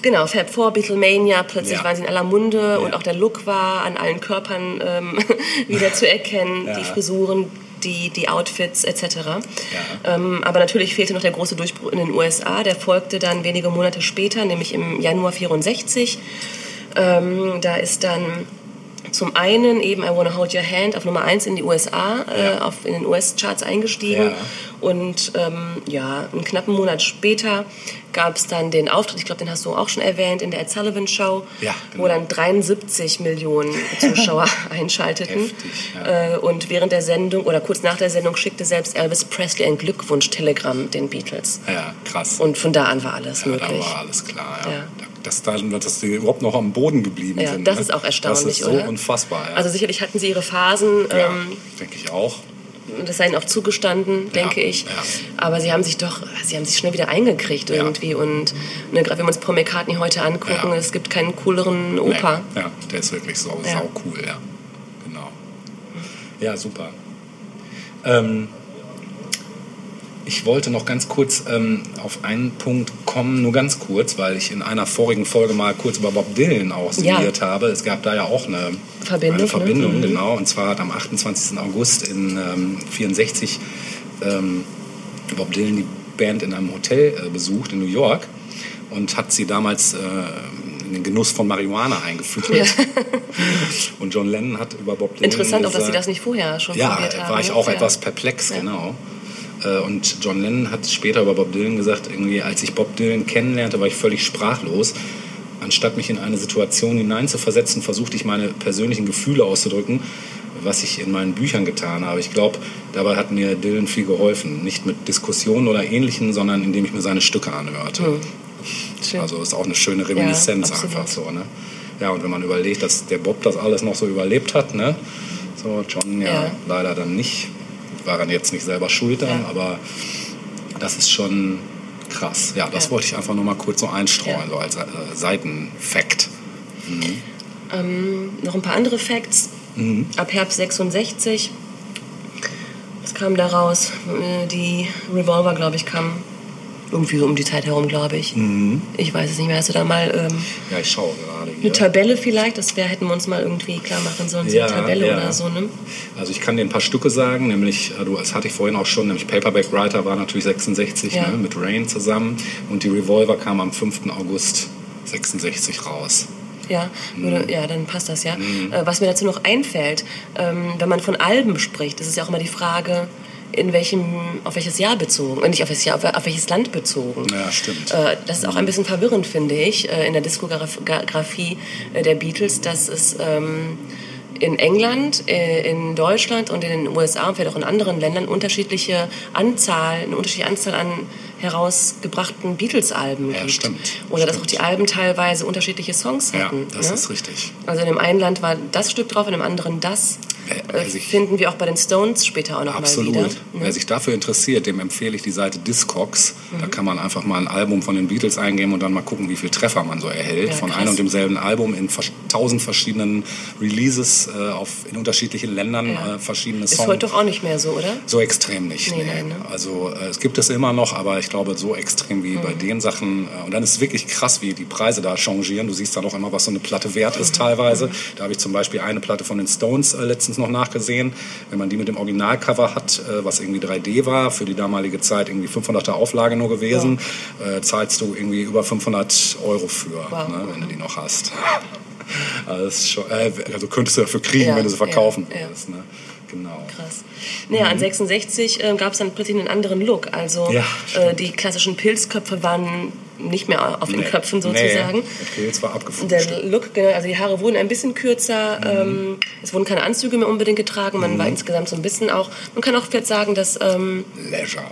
Genau, Fab Four, Beatlemania, plötzlich Ja. waren sie in aller Munde und Ja. auch der Look war an allen Körpern ähm, <laughs> wieder zu erkennen, Ja. die Frisuren, die, die Outfits etc. Ähm, aber natürlich fehlte noch der große Durchbruch in den USA, der folgte dann wenige Monate später, nämlich im Januar 64. Ähm, da ist dann zum einen eben I Wanna Hold Your Hand auf Nummer 1 in die USA, äh, Ja. auf, in den US-Charts eingestiegen. Ja. Und ähm, ja, einen knappen Monat später gab es dann den Auftritt, ich glaube, den hast du auch schon erwähnt, in der Ed Sullivan Show, Ja, genau. wo dann 73 Millionen Zuschauer <laughs> einschalteten. Heftig, ja. äh, und während der Sendung oder kurz nach der Sendung schickte selbst Elvis Presley ein Glückwunsch-Telegramm den Beatles. Ja, krass. Und von da an war alles ja, da möglich. war alles klar. Ja. Ja. Dass, da, dass die überhaupt noch am Boden geblieben Ja, sind. das ne? ist auch erstaunlich, Das ist so oder? unfassbar. Also sicherlich hatten sie ihre Phasen, ja, ähm, denke ich auch. Das sei ihnen auch zugestanden, denke ich. ja. Aber sie haben sich doch, sie haben sich schnell wieder eingekriegt Ja. irgendwie. Und ne, gerade wenn wir uns Paul McCartney heute angucken, Ja. es gibt keinen cooleren Opa. Nee, ja, der ist wirklich sau, Ja. sau cool, ja. Genau. Ja, super. Ähm, ich wollte noch ganz kurz ähm, auf einen Punkt kommen, nur ganz kurz, weil ich in einer vorigen Folge mal kurz über Bob Dylan auch Ja. sinniert habe. Es gab da ja auch eine Verbindung, eine Verbindung ne? Genau. Und zwar hat am 28. August in ähm, 64 ähm, Bob Dylan die Band in einem Hotel äh, besucht in New York und hat sie damals äh, in den Genuss von Marihuana eingeführt. Ja. <laughs> Und John Lennon hat über Bob Dylan Interessant auch, dass sie das nicht vorher schon ja, probiert haben. war ich ne? auch Ja. etwas perplex, Ja. genau. Äh, Und John Lennon hat später über Bob Dylan gesagt, irgendwie, als ich Bob Dylan kennenlernte, war ich völlig sprachlos. Anstatt mich in eine Situation hineinzuversetzen, versuchte ich meine persönlichen Gefühle auszudrücken, was ich in meinen Büchern getan habe. Ich glaube, dabei hat mir Dylan viel geholfen. Nicht mit Diskussionen oder Ähnlichem, sondern indem ich mir seine Stücke anhörte. Schön. Also ist auch eine schöne Reminiszenz Ja, einfach so. Ne? Ja, und wenn man überlegt, dass der Bob das alles noch so überlebt hat, ne? so John ja, Ja. leider dann nicht, war er jetzt nicht selber schuld dann, Ja. aber das ist schon krass. Ja, das Ja. wollte ich einfach nur mal kurz so einstreuen, so als äh, Seitenfakt. Ähm, noch ein paar andere Facts. Mhm. Ab Herbst 66. Was kam da raus? Äh, Die Revolver, glaube ich, kam irgendwie so um die Zeit herum, glaube ich. Mhm. Ich weiß es nicht mehr. Hast du da mal ähm, Ja, ich schaue gerade eine. Tabelle vielleicht? Das wär, hätten wir uns mal irgendwie klar machen sollen. So Ja, eine Tabelle ja. oder so, ne? Also ich kann dir ein paar Stücke sagen, nämlich, du, das hatte ich vorhin auch schon, nämlich Paperback Writer war natürlich 66 Ja. ne, mit Rain zusammen und die Revolver kam am 5. August 66 raus. Ja, Mhm. würde, ja, dann passt das ja. Äh, was mir dazu noch einfällt, ähm, wenn man von Alben spricht, ist es ja auch immer die Frage, in welchem, auf welches Jahr bezogen, äh, nicht auf welches Jahr, auf, welches Land bezogen. Ja, stimmt. Äh, das ist auch ein bisschen verwirrend, finde ich, äh, in der Diskografie äh, der Beatles, dass es ähm, in England, in Deutschland und in den USA und vielleicht auch in anderen Ländern unterschiedliche Anzahl, eine unterschiedliche Anzahl an herausgebrachten Beatles-Alben Ja, gibt. stimmt. Oder dass Stimmt. auch die Alben teilweise unterschiedliche Songs Ja, hatten. das ne? ist richtig. Also in dem einen Land war das Stück drauf, in dem anderen das. Äh, Äh, also ich- finden wir auch bei den Stones später auch noch Absolut. mal wieder. Wer Ne? sich dafür interessiert, dem empfehle ich die Seite Discogs. Mhm. Da kann man einfach mal ein Album von den Beatles eingeben und dann mal gucken, wie viel Treffer man so erhält. Ja, von krass. einem und demselben Album in tausend verschiedenen Releases äh, auf, in unterschiedlichen Ländern Ja. äh, verschiedene Ist Songs. heute doch auch nicht mehr so, oder? So extrem nicht. Nee, Nee, nein, ne? Also äh, es gibt es immer noch, aber ich glaube so extrem wie bei Mhm. den Sachen. Äh, und dann ist es wirklich krass, wie die Preise da changieren. Du siehst da noch immer, was so eine Platte wert Mhm. ist teilweise. Da habe ich zum Beispiel eine Platte von den Stones äh, letztens noch nachgesehen. Wenn man die mit dem Originalcover hat, äh, was irgendwie 3D war, für die damalige Zeit irgendwie 500er Auflage nur gewesen, äh, zahlst du irgendwie über 500 Euro für, Wow. ne, wenn du die noch hast. <laughs> Also, schon, äh, also könntest du dafür kriegen, Ja, wenn du sie verkaufen ja, ja. würdest. Ne? Genau. Krass. Naja, an 66 äh, gab es dann plötzlich einen anderen Look. Also Ja, äh, die klassischen Pilzköpfe waren nicht mehr auf den Nee. Köpfen sozusagen. Nee, der Pilz war abgefunden. Der Look, genau, also die Haare wurden ein bisschen kürzer, ähm, es wurden keine Anzüge mehr unbedingt getragen, man war insgesamt so ein bisschen auch, man kann auch jetzt sagen, dass, ähm, Leisure.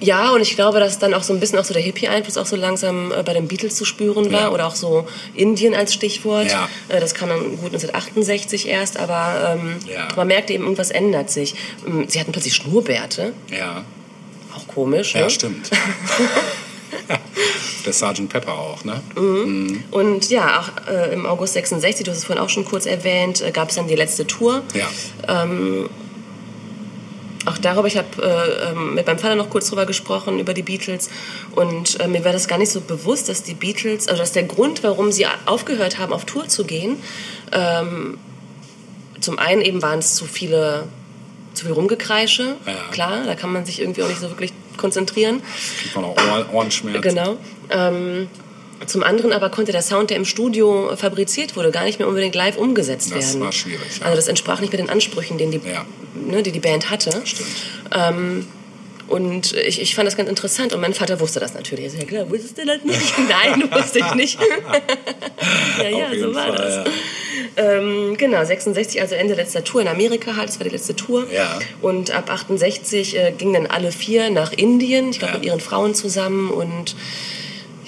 Ja, und ich glaube, dass dann auch so ein bisschen auch so der Hippie-Einfluss auch so langsam äh, bei den Beatles zu spüren war Ja. oder auch so Indien als Stichwort. Ja. Äh, das kam dann gut 1968 erst, aber ähm, Ja. man merkte eben, irgendwas ändert sich. Ähm, Sie hatten plötzlich Schnurrbärte, Ja, auch komisch. ja ne? stimmt. <laughs> Der Sgt. Pepper auch, ne? Und ja, auch äh, im August 66, du hast es vorhin auch schon kurz erwähnt, äh, gab es dann die letzte Tour. Ja. Auch darüber, ich habe äh, ähm, mit meinem Vater noch kurz drüber gesprochen, über die Beatles. Und äh, mir war das gar nicht so bewusst, dass die Beatles, also dass der Grund, warum sie aufgehört haben, auf Tour zu gehen, ähm, zum einen eben waren es zu viele, zu viel Rumgekreische. Ja. Klar, da kann man sich irgendwie auch nicht so wirklich konzentrieren. Kriegt man auch Ohr Ohrenschmerzen. Genau. Ähm, zum anderen aber konnte der Sound, der im Studio fabriziert wurde, gar nicht mehr unbedingt live umgesetzt Das werden. war schwierig, ja. Also das entsprach nicht mehr den Ansprüchen, den die, Ja. ne, die die Band hatte. Stimmt. Und ich, ich fand das ganz interessant und mein Vater wusste das natürlich. Er so, ja klar, wusstest du das nicht? <laughs> Nein, wusste ich nicht. <laughs> ja, ja, so war Fall, das. ja. Ähm, genau, 66, also Ende letzter Tour in Amerika halt, das war die letzte Tour. Ja. Und ab 68 äh, gingen dann alle vier nach Indien, ich glaube Ja. mit ihren Frauen zusammen und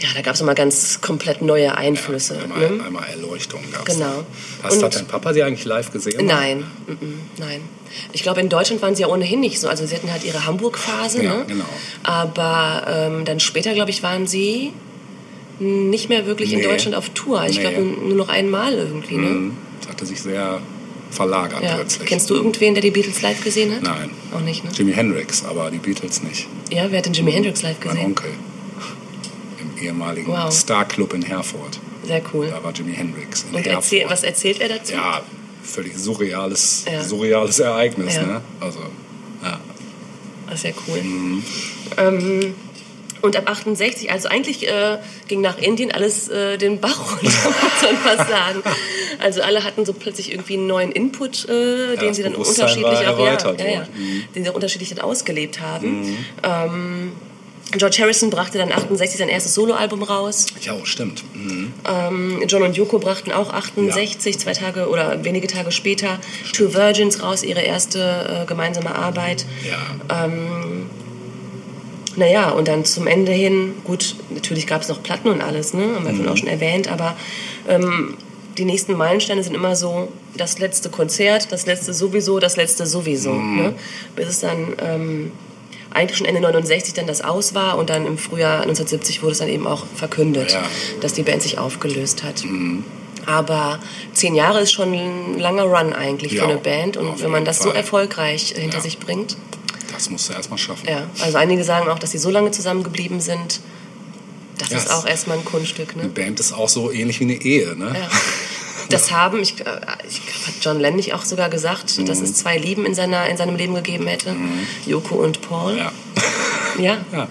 ja, da gab es nochmal ganz komplett neue Einflüsse. Einmal, ne? einmal Erleuchtung gab es. Genau. Hast Und- hat dein Papa sie eigentlich live gesehen? Nein, nein. Ich glaube, in Deutschland waren sie ja ohnehin nicht so. Also sie hatten halt ihre Hamburg-Phase, Ja, ne? genau. Aber ähm, dann später, glaube ich, waren sie nicht mehr wirklich in Nee. Deutschland auf Tour. Ich Nee. glaube, nur noch einmal irgendwie, ne? Mhm. Das hatte sich sehr verlagert Ja. plötzlich. Kennst du irgendwen, der die Beatles live gesehen hat? Nein. Auch nicht, ne? Jimi Hendrix, aber die Beatles nicht. Ja, wer hat denn Jimi Hendrix live Mein gesehen? Onkel. Ehemaligen Wow. Star Club in Herford. Sehr cool. Da war Jimi Hendrix in Und Herford. erzähl, was erzählt er dazu? Ja, völlig surreales, Ja. surreales Ereignis. Ja. Ne? Also, ja. Das ist ja cool. Mhm. Ähm, und ab 68, also eigentlich äh, ging nach Indien alles äh, den Bach <laughs> runter, muss man fast sagen. Also alle hatten so plötzlich irgendwie einen neuen Input, äh, den das sie dann unterschiedlich auch, ja, ja, ja. Mhm. den sie auch unterschiedlich dann ausgelebt haben. Ähm, George Harrison brachte dann 68 sein erstes Soloalbum raus. ja, stimmt. Mhm. Ähm, John und Yoko brachten auch 68, zwei Tage oder wenige Tage später, Two Virgins raus, ihre erste äh, gemeinsame Arbeit. Ja. Ähm, naja, und dann zum Ende hin, gut, natürlich gab es noch Platten und alles, ne? haben wir vorhin auch schon erwähnt, aber ähm, die nächsten Meilensteine sind immer so das letzte Konzert, das letzte sowieso, das letzte sowieso. Ne? Bis es dann ähm, eigentlich schon Ende 69 dann das aus war und dann im Frühjahr 1970 wurde es dann eben auch verkündet, Ja. dass die Band sich aufgelöst hat. Aber zehn Jahre ist schon ein langer Run eigentlich Ja, für eine Band und wenn man das so Fall. erfolgreich hinter Ja. sich bringt, Das musst du erstmal schaffen. ja, also einige sagen auch, dass sie so lange zusammengeblieben sind. Das Ja, ist auch erstmal ein Kunststück. Eine Ne? Band ist auch so ähnlich wie eine Ehe. Ne? <laughs> Ja. Das haben, ich, äh, ich glaub, hat John Lennon nicht auch sogar gesagt, dass Mhm. es zwei Lieben in, seiner, in seinem Leben gegeben hätte. Joko und Paul. Ja. <laughs> Ja. ja.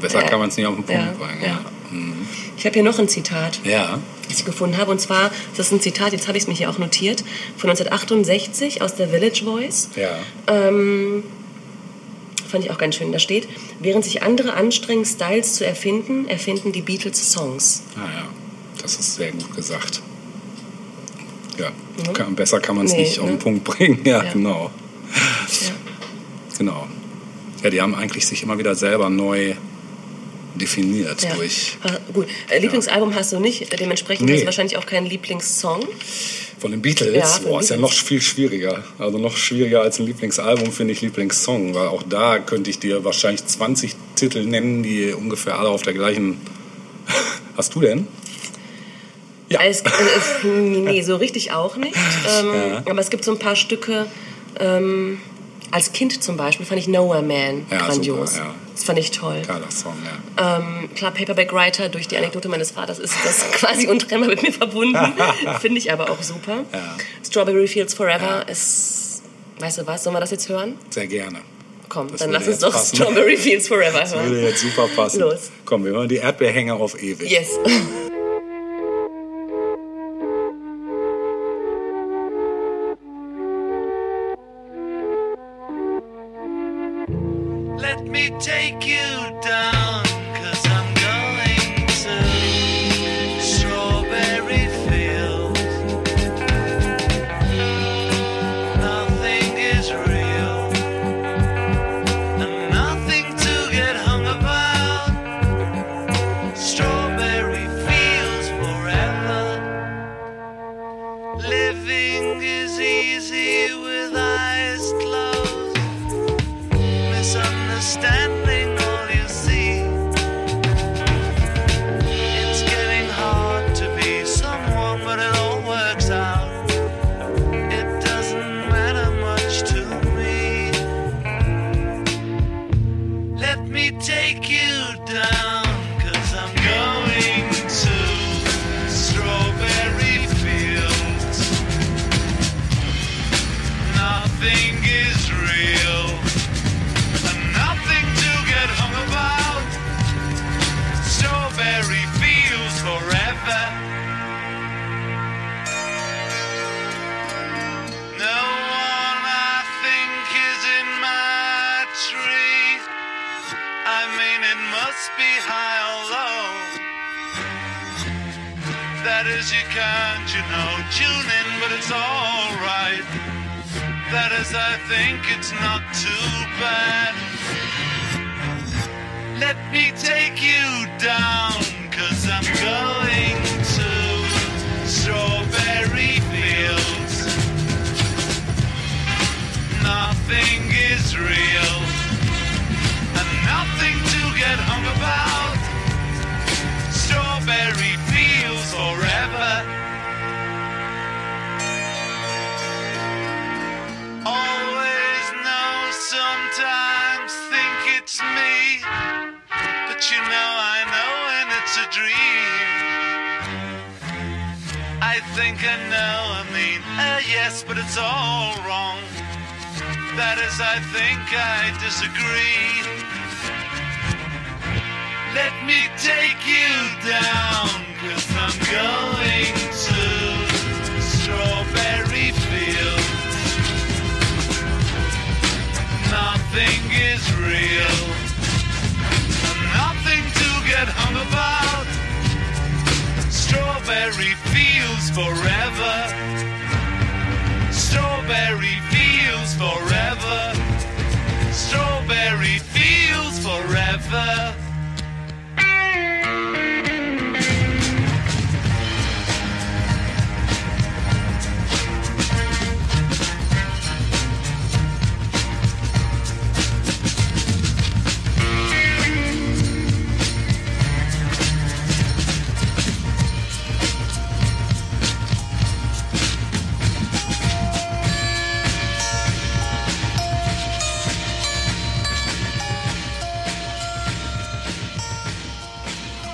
Besser Ja. kann man es nicht auf den Punkt bringen. Mhm. Ich habe hier noch ein Zitat. ja. das ich gefunden habe. Und zwar, das ist ein Zitat, jetzt habe ich es mir hier auch notiert, von 1968 aus der Village Voice. Ja. Ähm, fand ich auch ganz schön. Da steht, während sich andere anstrengen, Styles zu erfinden, erfinden die Beatles Songs. Ah ja, das ist sehr gut gesagt. Ja, kann, besser kann man es Nee, nicht auf ne? den Punkt bringen. <laughs> Ja, Ja. genau. Ja. Genau. Ja, die haben eigentlich sich immer wieder selber neu definiert Ja. durch Ah, gut, äh, Lieblingsalbum hast du nicht, dementsprechend Nee. du wahrscheinlich auch keinen Lieblingssong. von den Beatles. Ja, von Boah, ist ja Beatles. noch viel schwieriger. Also noch schwieriger als ein Lieblingsalbum finde ich Lieblingssong, weil auch da könnte ich dir wahrscheinlich 20 Titel nennen, die ungefähr alle auf der gleichen. <laughs> Hast du denn? Ja. Es, äh, es, <laughs> nee, so richtig auch nicht. Ähm, Ja. Aber es gibt so ein paar Stücke. Ähm, als Kind zum Beispiel fand ich Nowhere Man Ja, grandios. super, ja. Das fand ich toll. Geiler Song, ja. Ähm, klar, Paperback Writer, durch die Anekdote meines Vaters ist das <laughs> quasi untrennbar mit mir verbunden. <laughs> Finde ich aber auch super. Strawberry Fields Forever ist. Weißt du was? Sollen wir das jetzt hören? Sehr gerne. Komm, Das dann lass uns doch passen. Strawberry Fields Forever Das hören. würde jetzt super passen. Los. Komm, wir hören die Erdbeerhänger auf ewig. Yes.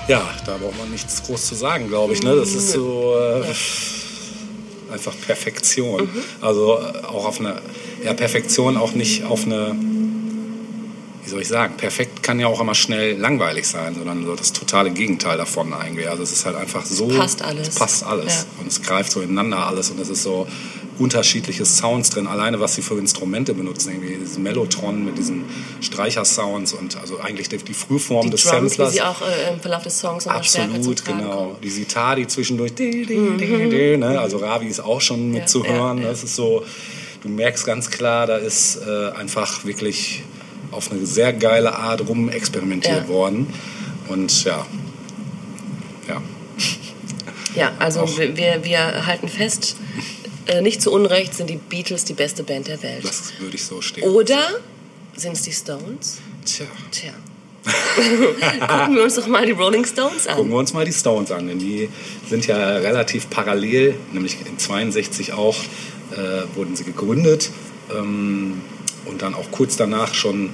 Ja, da braucht man nichts groß zu sagen, glaube ich. Ne? Das ist so äh, einfach Perfektion. Also äh, auch auf eine, ja, Perfektion auch nicht auf eine, wie soll ich sagen, perfekt kann ja auch immer schnell langweilig sein, sondern so das totale Gegenteil davon eigentlich. Also es ist halt einfach so. Passt alles. Es passt alles. Ja. Und es greift so ineinander alles und es ist so unterschiedliche Sounds drin, alleine was sie für Instrumente benutzen, irgendwie dieses Mellotron mit diesen Streichersounds und also eigentlich die, die Frühform Die des Drums, Samplers. sie auch äh, im Verlauf des Songs Absolut, genau. kommen. Die Sitar, die zwischendurch, di, di, di, di, ne? also Ravi ist auch schon mit Ja, zu ja, hören. ja. Das ist so, du merkst ganz klar, da ist äh, einfach wirklich auf eine sehr geile Art rum experimentiert Ja. worden. Und ja, ja, Ja, also Auch. wir- wir halten fest, äh, nicht zu Unrecht sind die Beatles die beste Band der Welt. das würde ich so stehen. Oder sind es die Stones? Tja. Tja. <laughs> Gucken wir uns doch mal die Rolling Stones Gucken an. wir uns mal die Stones an, denn die sind ja relativ parallel, nämlich in 62 auch äh, wurden sie gegründet ähm, und dann auch kurz danach schon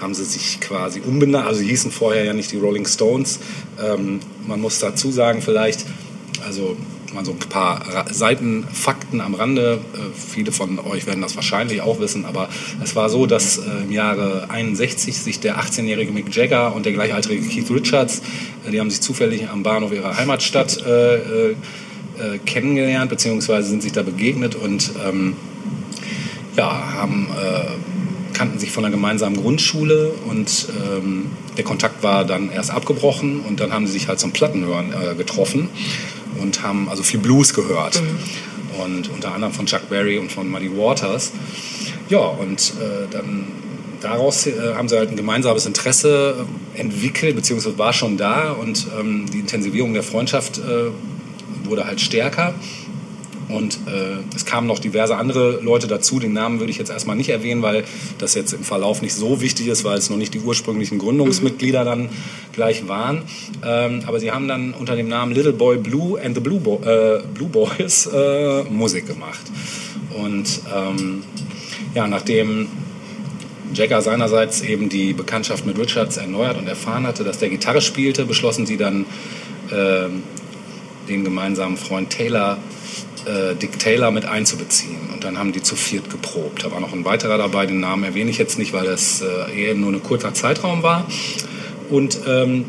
haben sie sich quasi umbenannt, also sie hießen vorher ja nicht die Rolling Stones. Ähm, man muss dazu sagen vielleicht, also mal so ein paar Seitenfakten am Rande. Äh, viele von euch werden das wahrscheinlich auch wissen, aber es war so, dass äh, im Jahre 61 sich der 18-jährige Mick Jagger und der gleichaltrige Keith Richards, äh, die haben sich zufällig am Bahnhof ihrer Heimatstadt äh, äh, kennengelernt, beziehungsweise sind sich da begegnet und ähm, ja, haben, äh, kannten sich von einer gemeinsamen Grundschule und ähm, der Kontakt war dann erst abgebrochen und dann haben sie sich halt zum Plattenhören äh, getroffen und haben also viel Blues gehört. Und unter anderem von Chuck Berry und von Muddy Waters. Ja, und äh, dann daraus äh, haben sie halt ein gemeinsames Interesse äh, entwickelt, beziehungsweise war schon da und ähm, die Intensivierung der Freundschaft äh, wurde halt stärker. Und äh, es kamen noch diverse andere Leute dazu. Den Namen würde ich jetzt erstmal nicht erwähnen, weil das jetzt im Verlauf nicht so wichtig ist, weil es noch nicht die ursprünglichen Gründungsmitglieder dann gleich waren. Ähm, aber sie haben dann unter dem Namen Little Boy Blue and the Blue, Bo äh, Blue Boys äh, Musik gemacht. Und ähm, ja, nachdem Jagger seinerseits eben die Bekanntschaft mit Richards erneuert und erfahren hatte, dass der Gitarre spielte, beschlossen sie dann, ähm, den gemeinsamen Freund Taylor, äh, Dick Taylor, mit einzubeziehen. Und dann haben die zu viert geprobt. Da war noch ein weiterer dabei, den Namen erwähne ich jetzt nicht, weil das äh, eher nur ein kurzer Zeitraum war. Und ähm,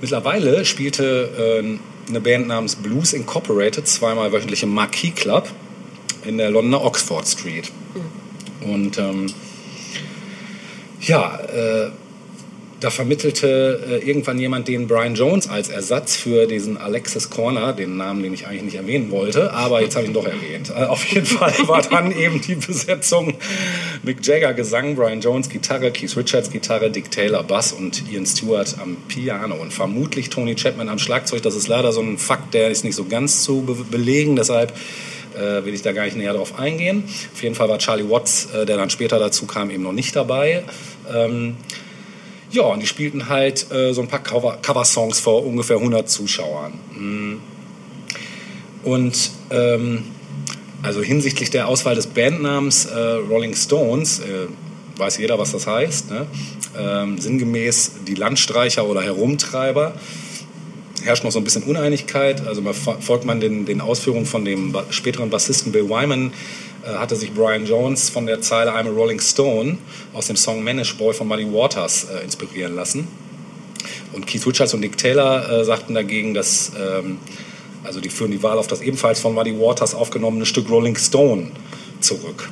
mittlerweile spielte äh, eine Band namens Blues Incorporated zweimal wöchentlich im Marquis Club in der Londoner Oxford Street. Und ähm, ja, äh, da vermittelte äh, irgendwann jemand den Brian Jones als Ersatz für diesen Alexis Corner, den Namen, den ich eigentlich nicht erwähnen wollte, aber jetzt habe ich ihn doch erwähnt. Äh, auf jeden <laughs> Fall war dann eben die Besetzung Mick Jagger Gesang, Brian Jones Gitarre, Keith Richards Gitarre, Dick Taylor Bass und Ian Stewart am Piano und vermutlich Tony Chapman am Schlagzeug. Das ist leider so ein Fakt, der ist nicht so ganz zu be belegen, deshalb äh, will ich da gar nicht näher drauf eingehen. Auf jeden Fall war Charlie Watts, äh, der dann später dazu kam, eben noch nicht dabei. Ähm, ja, und die spielten halt äh, so ein paar Cover Coversongs vor ungefähr 100 Zuschauern. Mm. Und ähm, also hinsichtlich der Auswahl des Bandnamens äh, Rolling Stones, äh, weiß jeder, was das heißt, ne? ähm, sinngemäß die Landstreicher oder Herumtreiber, herrscht noch so ein bisschen Uneinigkeit. Also folgt man den, den Ausführungen von dem späteren Bassisten Bill Wyman, hatte sich Brian Jones von der Zeile I'm a Rolling Stone aus dem Song Manish Boy von Muddy Waters äh, inspirieren lassen. Und Keith Richards und Dick Taylor äh, sagten dagegen, dass ähm, also die führen die Wahl auf das ebenfalls von Muddy Waters aufgenommene Stück Rolling Stone zurück.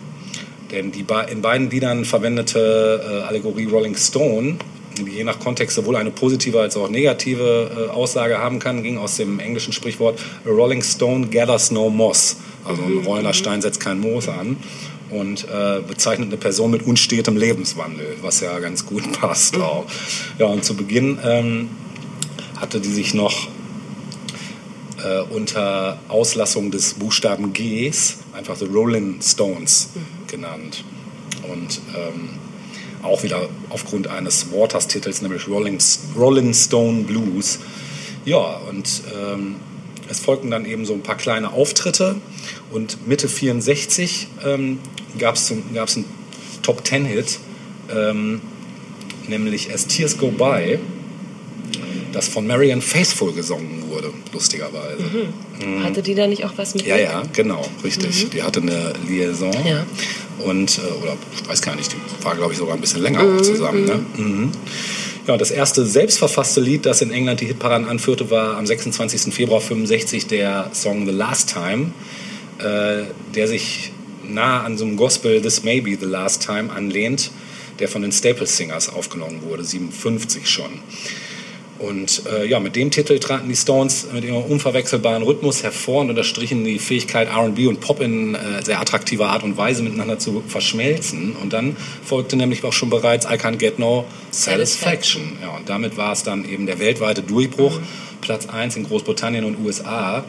Denn die in beiden Liedern verwendete äh, Allegorie Rolling Stone, die je nach Kontext sowohl eine positive als auch negative äh, Aussage haben kann, ging aus dem englischen Sprichwort A Rolling Stone gathers no moss. Also ein rollender Stein setzt kein Moos an und äh, bezeichnet eine Person mit unstetem Lebenswandel, was ja ganz gut <laughs> passt auch. Ja, und zu Beginn ähm, hatte die sich noch äh, unter Auslassung des Buchstaben Gs einfach The Rolling Stones mhm. genannt. Und ähm, auch wieder aufgrund eines Waters-Titels, nämlich Rolling, Rolling Stone Blues. Ja, und ähm, es folgten dann eben so ein paar kleine Auftritte und Mitte 64 ähm, gab es einen Top Ten Hit, ähm, nämlich As Tears Go By, das von Marianne Faithful gesungen wurde, lustigerweise. Mhm. Mhm. Hatte die da nicht auch was mit? Ja, ja, genau, richtig. Mhm. Die hatte eine Liaison. Ja. Und, äh, oder ich weiß gar nicht, die war, glaube ich, sogar ein bisschen länger mhm, zusammen. Ne? Ja, das erste selbstverfasste Lied, das in England die Hitparaden anführte, war am 26. Februar 65 der Song The Last Time, äh, der sich nah an so einem Gospel This May Be The Last Time anlehnt, der von den Staples Singers aufgenommen wurde, 57 schon. Und äh, ja, mit dem Titel traten die Stones mit ihrem unverwechselbaren Rhythmus hervor und unterstrichen die Fähigkeit, RB und Pop in äh, sehr attraktiver Art und Weise miteinander zu verschmelzen. Und dann folgte nämlich auch schon bereits I Can't Get No Satisfaction. Ja, und damit war es dann eben der weltweite Durchbruch, mhm. Platz 1 in Großbritannien und USA.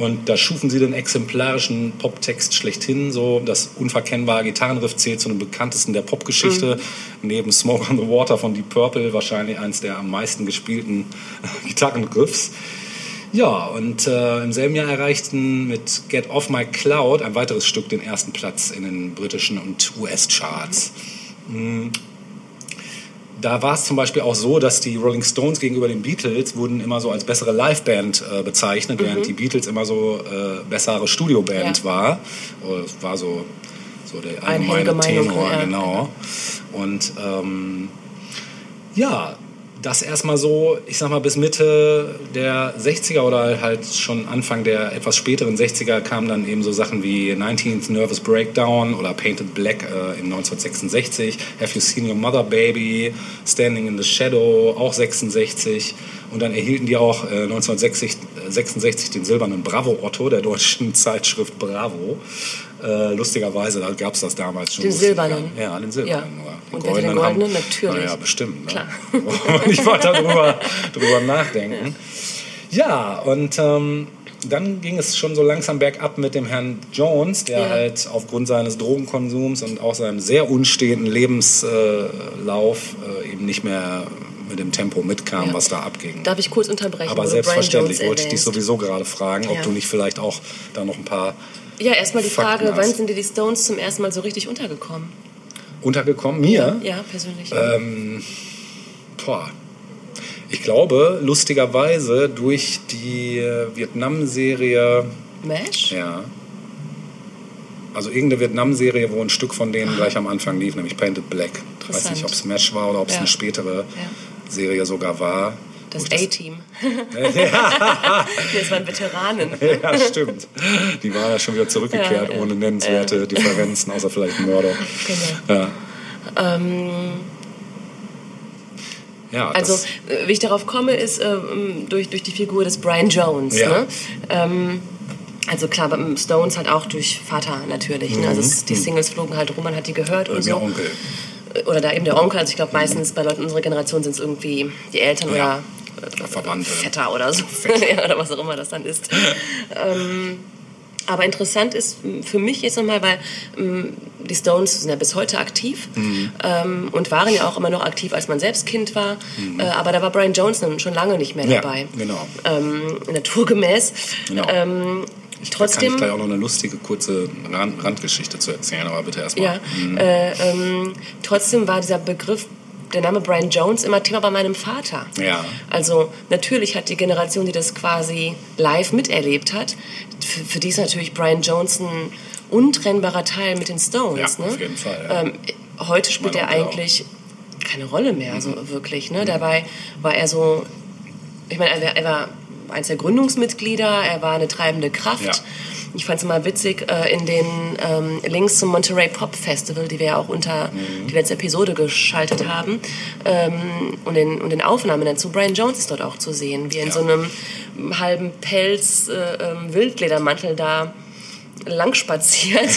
Und da schufen sie den exemplarischen Poptext schlechthin. So das unverkennbare Gitarrenriff zählt zu einem bekanntesten der Popgeschichte. Mhm. Neben Smoke on the Water von Deep Purple wahrscheinlich eines der am meisten gespielten <laughs> Gitarrenriffs. Ja, und äh, im selben Jahr erreichten mit Get Off My Cloud ein weiteres Stück den ersten Platz in den britischen und US-Charts. Mhm da war es zum Beispiel auch so, dass die Rolling Stones gegenüber den Beatles wurden immer so als bessere Liveband äh, bezeichnet, mhm. während die Beatles immer so äh, bessere Studioband ja. war. Es war so, so der allgemeine Tenor, ja. genau. Und ähm, ja, das erstmal so, ich sag mal, bis Mitte der 60er oder halt schon Anfang der etwas späteren 60er kamen dann eben so Sachen wie 19th Nervous Breakdown oder Painted Black äh, in 1966, Have You Seen Your Mother Baby, Standing in the Shadow, auch 66. Und dann erhielten die auch äh, 1966 den silbernen Bravo Otto der deutschen <laughs> Zeitschrift Bravo. Äh, lustigerweise gab es das damals schon. Den silbernen? Ja, den silbernen. Ja. Den Und goldenen, den goldenen natürlich. Naja, bestimmt. Ne? Klar. <laughs> ich wollte darüber, darüber nachdenken. Ja, und ähm, dann ging es schon so langsam bergab mit dem Herrn Jones, der ja. halt aufgrund seines Drogenkonsums und auch seinem sehr unsteten Lebenslauf äh, eben nicht mehr mit dem Tempo mitkam, ja. was da abging. Darf ich kurz unterbrechen? Aber selbstverständlich wollte ich dich sowieso gerade fragen, ob ja. du nicht vielleicht auch da noch ein paar. Ja, erstmal die Fakten Frage, hast. wann sind dir die Stones zum ersten Mal so richtig untergekommen? Untergekommen? Mir? Ja, ja persönlich. Ähm, boah. Ich glaube, lustigerweise durch die äh, Vietnam-Serie. MASH? Ja. Also irgendeine Vietnam-Serie, wo ein Stück von denen gleich am Anfang lief, nämlich Painted Black. Ich weiß nicht, ob es MASH war oder ob es ja. eine spätere ja. Serie sogar war. Das A-Team. <laughs> ja. das waren Veteranen. <laughs> ja, stimmt. Die waren ja schon wieder zurückgekehrt, ja, ohne nennenswerte Differenzen, außer vielleicht Mörder. Genau. Ja. Ähm, Ja, also, äh, wie ich darauf komme, ist ähm, durch, durch die Figur des Brian Jones. Ja. Ne? Ähm, also klar, beim Stones halt auch durch Vater natürlich. Ne? Also es, die Singles flogen halt rum, man hat die gehört Oder und der so. Onkel. Oder da eben der Onkel. Also ich glaube meistens bei Leuten unserer Generation sind es irgendwie die Eltern Ja. oder äh, Verwandte. Vetter oder so. <laughs> ja, oder was auch immer das dann ist. ähm, aber interessant ist für mich jetzt nochmal, weil m, die Stones sind ja bis heute aktiv Mhm. ähm, und waren ja auch immer noch aktiv, als man selbst Kind war. Äh, aber da war Brian Jones schon lange nicht mehr Mhm. Ja, dabei. genau. Ähm, naturgemäß. Genau. Ähm, Da kann trotzdem. ich gleich auch noch eine lustige, kurze Rand Randgeschichte zu erzählen, aber bitte erstmal. Ja, äh, ähm, trotzdem war dieser Begriff, der Name Brian Jones, immer Thema bei meinem Vater. Ja. Also natürlich hat die Generation, die das quasi live miterlebt hat, für, für die ist natürlich Brian Jones ein untrennbarer Teil mit den Stones. Ja, ne? auf jeden Fall, ja. Ähm, heute spielt er Onkel auch. eigentlich keine Rolle mehr, Mhm. so wirklich. Ne? Dabei war er so, ich meine, er, war- er war eins der Gründungsmitglieder, er war eine treibende Kraft. Ja. Ich fand es immer witzig, äh, in den ähm, Links zum Monterey Pop Festival, die wir ja auch unter Mhm. die letzte Episode geschaltet haben, ähm, und, den, und den Aufnahmen dazu, Brian Jones ist dort auch zu sehen, wie er in Ja. so einem halben Pelz äh, ähm, Wildledermantel da lang spaziert.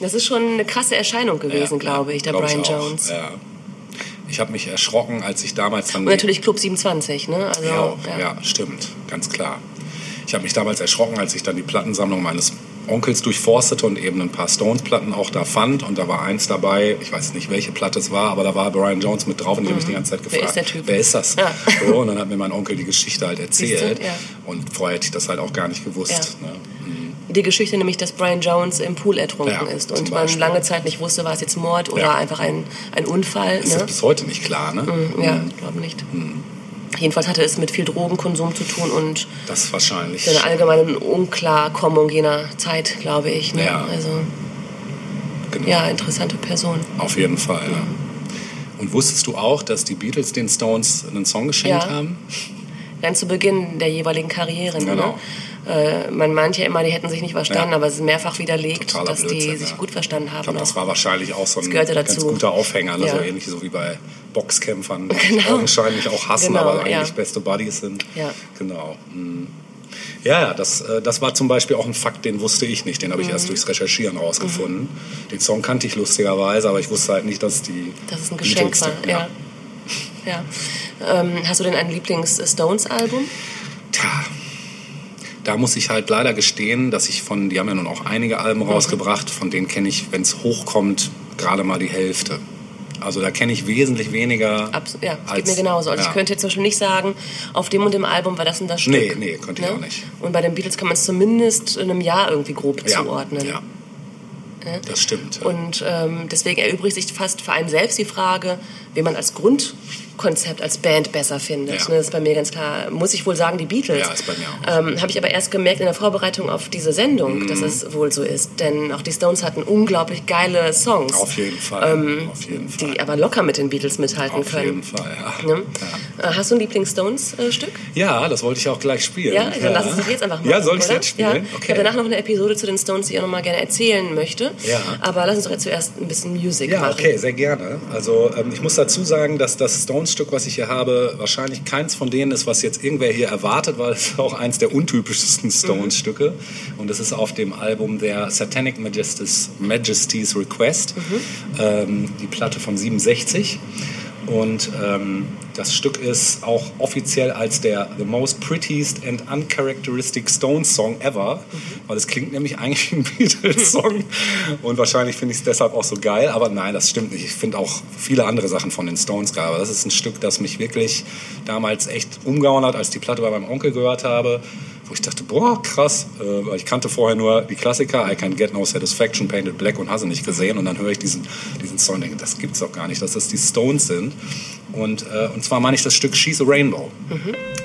Das ist schon eine krasse Erscheinung gewesen, glaube ich, der glaub Brian auch. Jones. Ja. Ich habe mich erschrocken, als ich damals dann... Und natürlich Club 27, ne? Also, Ja, ja. stimmt, ganz klar. Ich habe mich damals erschrocken, als ich dann die Plattensammlung meines Onkels durchforstete und eben ein paar Stones-Platten auch da fand. Und da war eins dabei, ich weiß nicht, welche Platte es war, aber da war Brian Jones mit drauf und ich habe mich die ganze Zeit Mhm. Wer gefragt, ist der Typ? wer ist das? Ja. So, und dann hat mir mein Onkel die Geschichte halt erzählt. Du? Ja. Und vorher hätte ich das halt auch gar nicht gewusst. Ja. Ne? Die Geschichte nämlich, dass Brian Jones im Pool ertrunken ist und man lange Zeit nicht wusste, war es jetzt Mord oder einfach ein, ein Unfall. Ist Ne? bis heute nicht klar, ne? Ja, glaube nicht. Jedenfalls hatte es mit viel Drogenkonsum zu tun und Das wahrscheinlich. einer allgemeinen Unklarkommung jener Zeit, glaube ich. Ne? Ja. Also, genau. ja, interessante Person. Auf jeden Fall. Ja. Und wusstest du auch, dass die Beatles den Stones einen Song geschenkt Ja. haben? Ganz zu Beginn der jeweiligen Karrieren. Genau. Ne? Äh, man meint ja immer, die hätten sich nicht verstanden, Ja. aber es ist mehrfach widerlegt, Totaler dass die Blödsinn, sich ja. gut verstanden haben. Ich glaube, das war wahrscheinlich auch so ein ganz guter Aufhänger, ne? so ähnlich so wie bei Boxkämpfern, die <laughs> <laughs> Genau. augenscheinlich auch hassen, Genau, aber eigentlich ja. beste Buddies sind. Ja. Genau. Mhm. Ja, ja, das, äh, das war zum Beispiel auch ein Fakt, den wusste ich nicht. Den habe ich Mhm. erst durchs Recherchieren rausgefunden. Den Song kannte ich lustigerweise, aber ich wusste halt nicht, dass die Dass es ein Geschenk Beatles war. sind. Ja. ja. Ähm, hast du denn ein Lieblings-Stones-Album? Tja, da muss ich halt leider gestehen, dass ich von, die haben ja nun auch einige Alben rausgebracht, von denen kenne ich, wenn es hochkommt, gerade mal die Hälfte. Also da kenne ich wesentlich weniger. Abs ja, das als, geht mir genauso. Also ja. ich könnte jetzt zum Beispiel nicht sagen, auf dem und dem Album war das und das Stück. Nee, nee, könnte ich auch nicht. Und bei den Beatles kann man es zumindest in einem Jahr irgendwie grob ja, zuordnen. Ja. Das stimmt. Ja. Und ähm, deswegen erübrigt sich fast für einen selbst die Frage, wie man als Grundkonzept, als Band besser findet. Ja. Ne, Das ist bei mir ganz klar, muss ich wohl sagen, die Beatles. Ja, ist bei mir auch. Ähm, Habe ich aber erst gemerkt in der Vorbereitung auf diese Sendung, Mhm. dass es wohl so ist. Denn auch die Stones hatten unglaublich geile Songs, Auf jeden Fall. ähm, auf jeden Fall. die aber locker mit den Beatles mithalten Auf können. jeden Fall, ja. Ne? Äh, Hast du ein Lieblings-Stones-Stück? Ja, das wollte ich auch gleich spielen. Ja, dann lass uns doch jetzt einfach machen. Ja, soll ich es jetzt spielen? Ja. Ich habe danach noch eine Episode zu den Stones, die ich auch noch mal gerne erzählen möchte. Ja. Aber lass uns doch jetzt zuerst ein bisschen Musik Ja, machen. okay, sehr gerne. Also ähm, ich muss dazu sagen, dass das Stones-Stück, was ich hier habe, wahrscheinlich keins von denen ist, was jetzt irgendwer hier erwartet, weil es auch eins der untypischsten Stones-Stücke. Und es ist auf dem Album der Satanic Majesties, Majesty's Request, ähm, die Platte von 67. Und ähm, das Stück ist auch offiziell als der The Most Prettiest and Uncharacteristic Stones Song ever, weil es klingt nämlich eigentlich wie ein Beatles-Song. <laughs> Und wahrscheinlich finde ich es deshalb auch so geil. Aber nein, das stimmt nicht. Ich finde auch viele andere Sachen von den Stones geil. Aber das ist ein Stück, das mich wirklich damals echt umgehauen hat, als die Platte bei meinem Onkel gehört habe. Wo ich dachte, boah, krass, äh, ich kannte vorher nur die Klassiker, I Can Get No Satisfaction, Painted Black und hast du nicht gesehen. Und dann höre ich diesen, diesen Song und denke, das gibt's doch gar nicht, dass das die Stones sind. Und, äh, und zwar meine ich das Stück She's a Rainbow.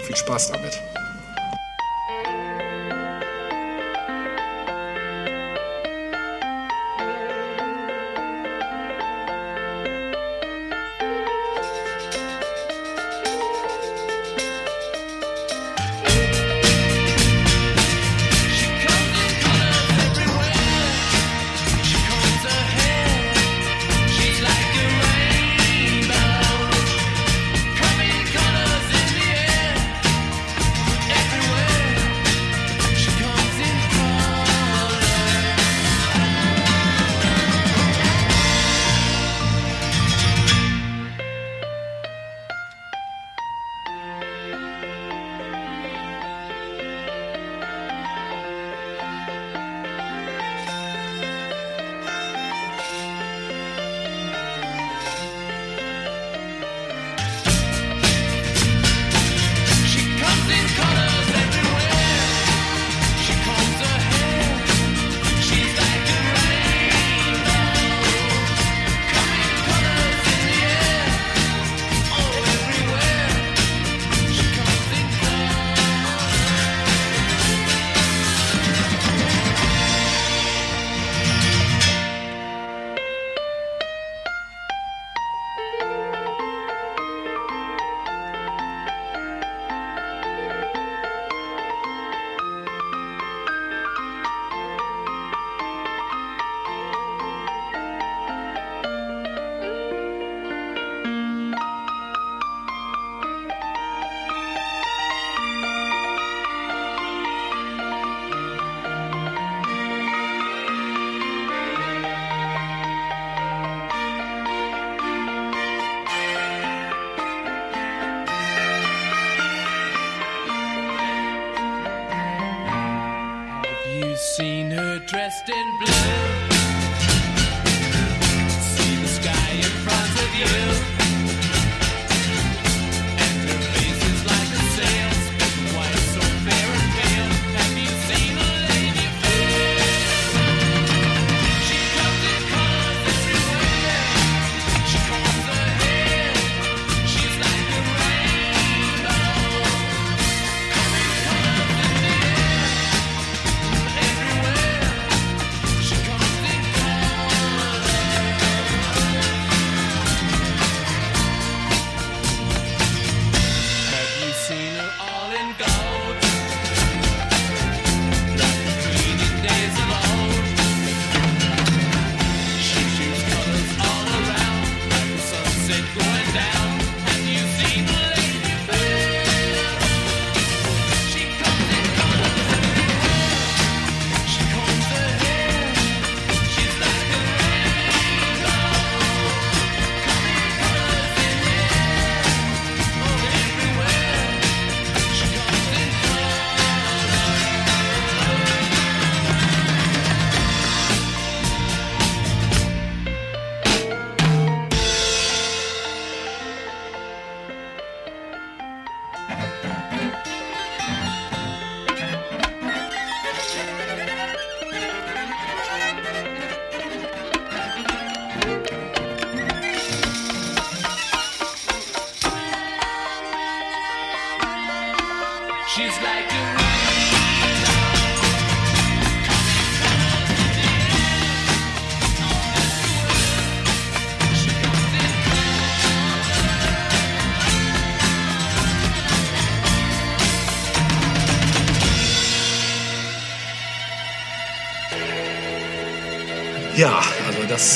Viel Spaß damit.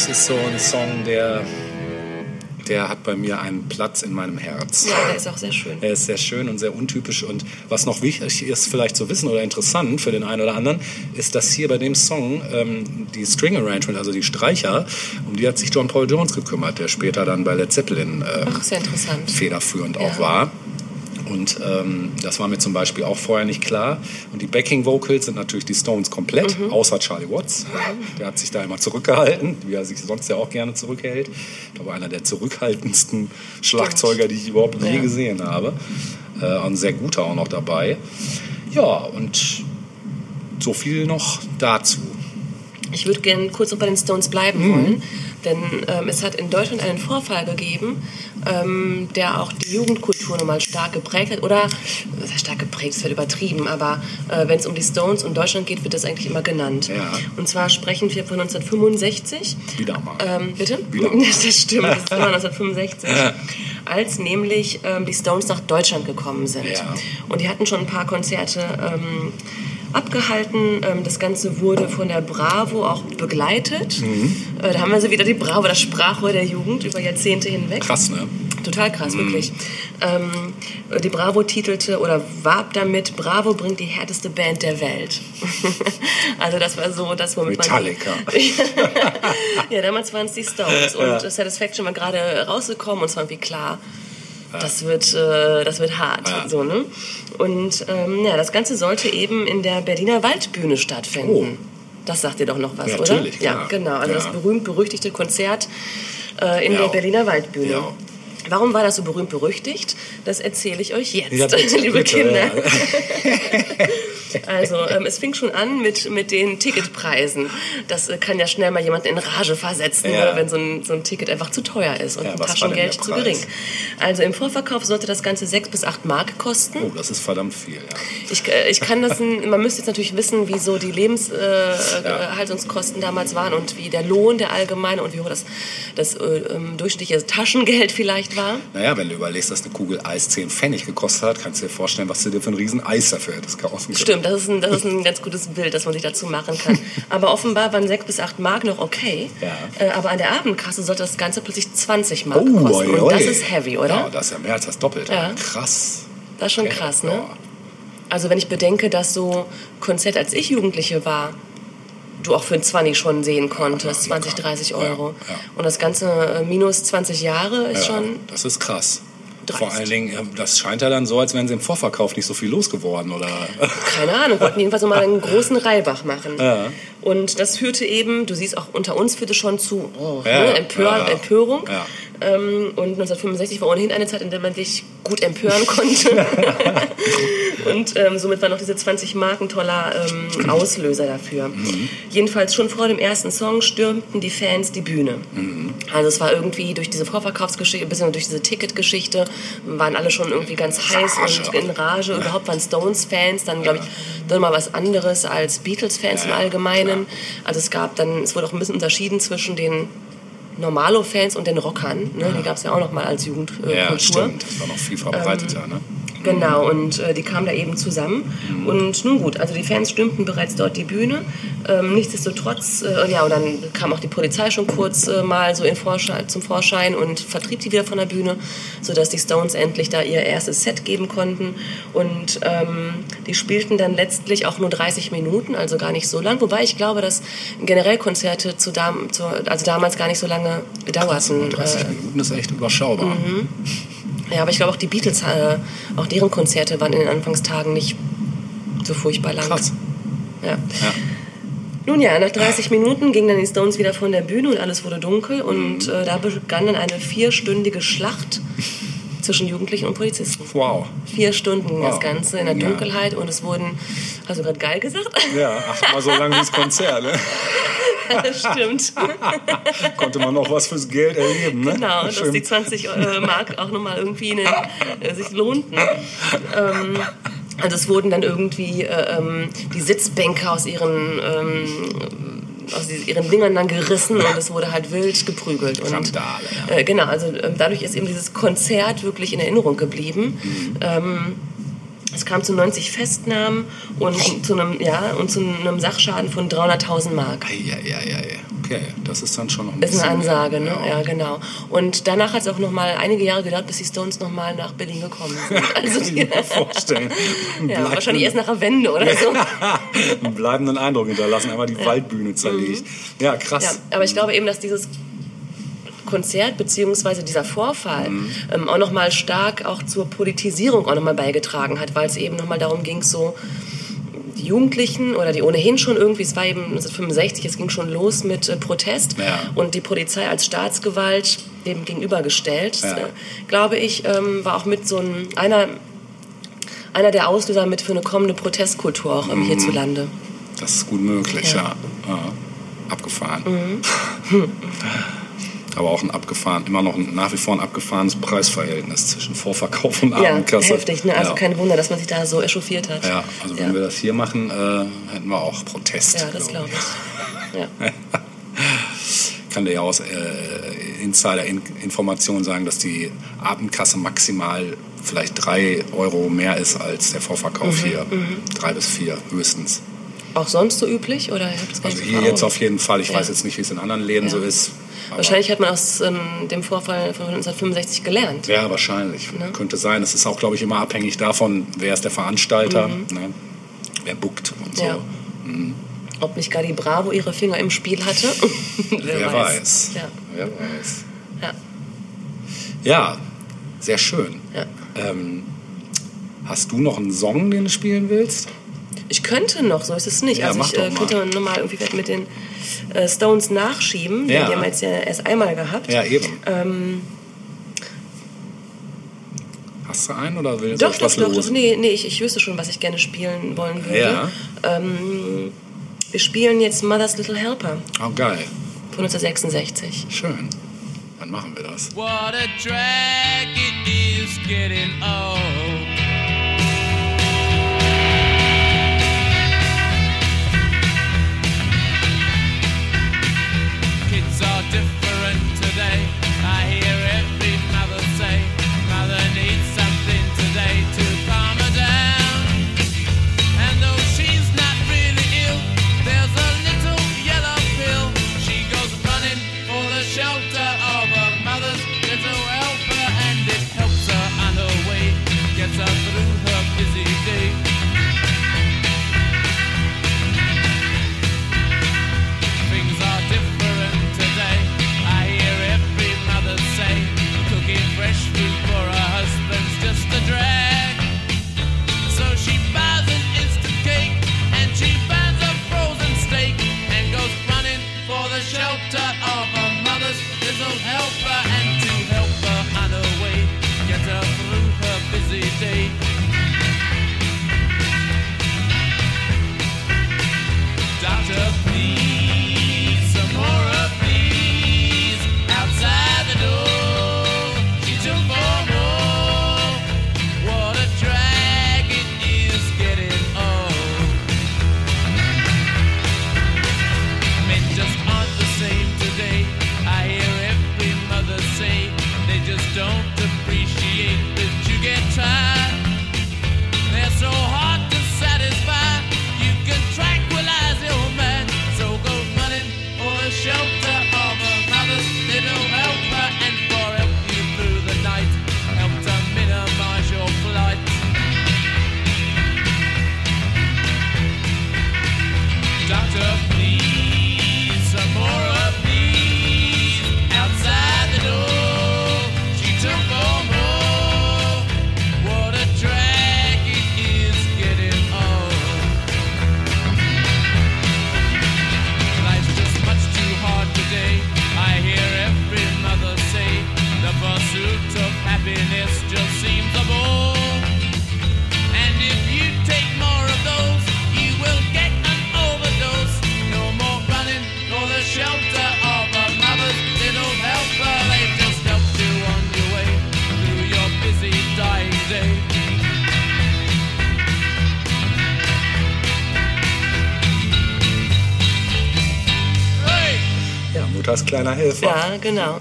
Ist so ein Song, der, der hat bei mir einen Platz in meinem Herz. Ja, der ist auch sehr schön. Er ist sehr schön und sehr untypisch. Und was noch wichtig ist, vielleicht zu wissen oder interessant für den einen oder anderen, ist, dass hier bei dem Song ähm, die String Arrangement, also die Streicher, um die hat sich John Paul Jones gekümmert, der später dann bei Led Zeppelin äh, Ach, federführend Ja. auch war. Und ähm, das war mir zum Beispiel auch vorher nicht klar. Und die Backing Vocals sind natürlich die Stones komplett, Mhm. außer Charlie Watts. Der hat sich da immer zurückgehalten, wie er sich sonst ja auch gerne zurückhält. Ich glaube, einer der zurückhaltendsten Schlagzeuger, die ich überhaupt je Ja. gesehen habe. Äh, ein sehr guter auch noch dabei. Ja, und so viel noch dazu. Ich würde gerne kurz noch bei den Stones bleiben Mhm. wollen, denn ähm, es hat in Deutschland einen Vorfall gegeben, ähm, der auch die Jugendkultur nochmal stark geprägt hat. Oder, heißt stark geprägt, das wird übertrieben, aber äh, wenn es um die Stones und Deutschland geht, wird das eigentlich immer genannt. Ja. Und zwar sprechen wir von 1965. Wieder mal. Ähm, bitte? Wieder. <laughs> Das stimmt, das ist immer 1965. Als nämlich ähm, die Stones nach Deutschland gekommen sind. Ja. Und die hatten schon ein paar Konzerte ähm, abgehalten. Ähm, das Ganze wurde von der Bravo auch begleitet. Mhm. Äh, da haben wir sie wieder, die Bravo, das Sprachrohr der Jugend über Jahrzehnte hinweg. Krass, ne? Total krass, wirklich. Ähm, die Bravo titelte oder warb damit, Bravo bringt die härteste Band der Welt. <laughs> also das war so das, womit Metallica. man... <laughs> ja, damals waren es die Stones. Und Satisfaction war gerade rausgekommen und es war irgendwie klar, das wird, äh, das wird hart. Ja. So, ne? Und ähm, ja, das Ganze sollte eben in der Berliner Waldbühne stattfinden. Das sagt dir doch noch was, Ja, oder? natürlich, Ja, klar. genau. Also Ja. das berühmt-berüchtigte Konzert äh, in Ja. der Berliner Waldbühne. Ja. Warum war das so berühmt berüchtigt? Das erzähle ich euch jetzt, Ja, <laughs> liebe Kinder. <laughs> Also, ähm, es fing schon an mit, mit den Ticketpreisen. Das äh, kann ja schnell mal jemanden in Rage versetzen, Ja. äh, wenn so ein, so ein Ticket einfach zu teuer ist und Ja, Taschengeld zu gering. Also im Vorverkauf sollte das Ganze 6 bis 8 Mark kosten. Oh, das ist verdammt viel, ja. Ich, äh, ich kann das, man müsste jetzt natürlich wissen, wie so die Lebenshaltungskosten damals waren und wie der Lohn der allgemeine und wie hoch das, das äh, ähm, durchschnittliche Taschengeld vielleicht war. Naja, wenn du überlegst, dass eine Kugel Eis 10 Pfennig gekostet hat, kannst du dir vorstellen, was du dir für ein riesen Eis dafür hättest kaufen können. Stimmt, das ist, ein, das ist ein ganz gutes Bild, das man sich dazu machen kann. <laughs> Aber offenbar waren 6 bis 8 Mark noch okay. Ja. Äh, aber an der Abendkasse sollte das Ganze plötzlich 20 Mark Oh, kosten. oi, Und das oi. ist heavy, oder? Ja, das ist ja mehr als das Doppelte. Ja. Krass. Das ist schon Okay, krass, ne? ja. Also wenn ich bedenke, dass so Konzert, als ich Jugendliche war, du auch für ein 20 schon sehen konntest, Ja, 20, locker. 30 Ja, Euro. Und das Ganze minus 20 Jahre ist schon das ist krass. Dreist. Vor allen Dingen, äh, das scheint ja dann so, als wären sie im Vorverkauf nicht so viel losgeworden, oder? Keine Ahnung, wollten jedenfalls nochmal einen großen Reibach machen. Ja. Und das führte eben, du siehst auch unter uns führte schon zu oh, Ja, ne, Empör, ja. Empörung. Ja. Ähm, und 1965 war ohnehin eine Zeit, in der man sich gut empören <laughs> konnte. und ähm, somit war noch diese 20 Mark ein toller ähm, Auslöser dafür. Jedenfalls schon vor dem ersten Song stürmten die Fans die Bühne. Also es war irgendwie durch diese Vorverkaufsgeschichte, ein bisschen durch diese Ticketgeschichte, waren alle schon irgendwie ganz heiß und in Rage. Überhaupt waren Stones-Fans dann, glaube ich, dann mal was anderes als Beatles-Fans im Allgemeinen. Also es gab dann, es wurde auch ein bisschen unterschieden zwischen den Normalo-Fans und den Rockern. Ne? Die gab es ja auch noch mal als Jugendkultur. Ja, stimmt. Das war noch viel verbreiteter, ne? Genau, und äh, die kamen da eben zusammen. Und nun gut, also die Fans stürmten bereits dort die Bühne. Ähm, nichtsdestotrotz, äh, ja, und dann kam auch die Polizei schon kurz äh, mal so in Vorschein, zum Vorschein und vertrieb die wieder von der Bühne, sodass die Stones endlich da ihr erstes Set geben konnten. Und ähm, die spielten dann letztlich auch nur 30 Minuten, also gar nicht so lang. Wobei ich glaube, dass generell Konzerte zu, dam zu also damals gar nicht so lange gedauerten. 30 Äh, Minuten ist echt überschaubar. Ja, aber ich glaube auch die Beatles, äh, auch deren Konzerte waren in den Anfangstagen nicht so furchtbar lang. Krass. Ja. Ja. Nun ja, nach 30 Minuten gingen dann die Stones wieder von der Bühne und alles wurde dunkel und äh, da begann dann eine vierstündige Schlacht zwischen Jugendlichen und Polizisten. Wow. Vier Stunden ging das Wow. Ganze in der Ja. Dunkelheit und es wurden, hast du gerade geil gesagt? Ja, achtmal so lang wie das Konzert, ne? das <laughs> stimmt. <laughs> Konnte man noch was fürs Geld erleben, ne? Genau, dass Schön. die 20 äh, Mark auch nochmal irgendwie in den, äh, sich lohnten. Ähm, also es wurden dann irgendwie äh, ähm, die Sitzbänke aus ihren, ähm, aus ihren Dingern dann gerissen und es wurde halt wild geprügelt. Und, Randale, ja. äh, genau, also ähm, dadurch ist eben dieses Konzert wirklich in Erinnerung geblieben. Mhm. Ähm, es kam zu 90 Festnahmen und zu einem, ja, und zu einem Sachschaden von 300.000 Mark. Ja, ja, ja, ja. Okay, das ist dann schon noch ein Das ist eine bisschen Ansage, ne? Ja, genau. Und danach hat es auch noch mal einige Jahre gedauert, bis die Stones noch mal nach Berlin gekommen sind. <laughs> Also Kann ich die, mir vorstellen. <laughs> Ja, wahrscheinlich erst nach der Wende oder so. <laughs> einen bleibenden Eindruck hinterlassen, einmal die Waldbühne zerlegt. Ja, krass. Ja, aber ich glaube eben, dass dieses Konzert beziehungsweise dieser Vorfall Mhm. ähm, auch noch mal stark auch zur Politisierung auch noch mal beigetragen hat, weil es eben noch mal darum ging, so die Jugendlichen oder die ohnehin schon irgendwie, es war eben 1965, es ging schon los mit äh, Protest Ja. und die Polizei als Staatsgewalt dem gegenübergestellt, Ja. äh, glaube ich, ähm, war auch mit so ein, einer, einer der Auslöser mit für eine kommende Protestkultur auch ähm, Mhm. hierzulande. Das ist gut möglich, ja. ja. Abgefahren. Mhm. <laughs> <laughs> Aber auch ein abgefahren, immer noch ein, nach wie vor ein abgefahrenes Preisverhältnis zwischen Vorverkauf und Ja, Abendkasse. heftig, ne? Also ja. kein Wunder, dass man sich da so echauffiert hat. Ja, also wenn ja. wir das hier machen, äh, hätten wir auch Protest. Ja, das glaub glaube ich. Ja. <laughs> kann dir ja aus äh, Insider-Informationen sagen, dass die Abendkasse maximal vielleicht drei Euro mehr ist als der Vorverkauf Mhm, hier. Drei bis vier höchstens. Auch sonst so üblich? Oder? Also hier jetzt auf jeden Fall. Ich Ja. weiß jetzt nicht, wie es in anderen Läden Ja. so ist. Wahrscheinlich hat man aus ähm, dem Vorfall von 1965 gelernt. Ja, wahrscheinlich. Ne? Könnte sein. Es ist auch, glaube ich, immer abhängig davon, wer ist der Veranstalter, ne? wer buckt und so. Mhm. Ja. Ob nicht Gadi Bravo ihre Finger im Spiel hatte? <laughs> Wer, weiß. Ja. Wer weiß. Ja. Ja, sehr schön. Ja. Ähm, hast du noch einen Song, den du spielen willst? Ich könnte noch, so ist es nicht. Ja, also ich äh, mal. könnte nochmal irgendwie vielleicht mit den äh, Stones nachschieben. Ja. Die haben wir jetzt ja erst einmal gehabt. Ja, eben. Ähm, Hast du einen oder willst doch, du doch, was doch, los? doch. Nee, nee ich, ich wüsste schon, was ich gerne spielen wollen würde. Ja. Ähm, wir spielen jetzt Mother's Little Helper Oh, geil. von 1966. Schön. Dann machen wir das. What a drag it is getting old. Helfer. Ja, genau.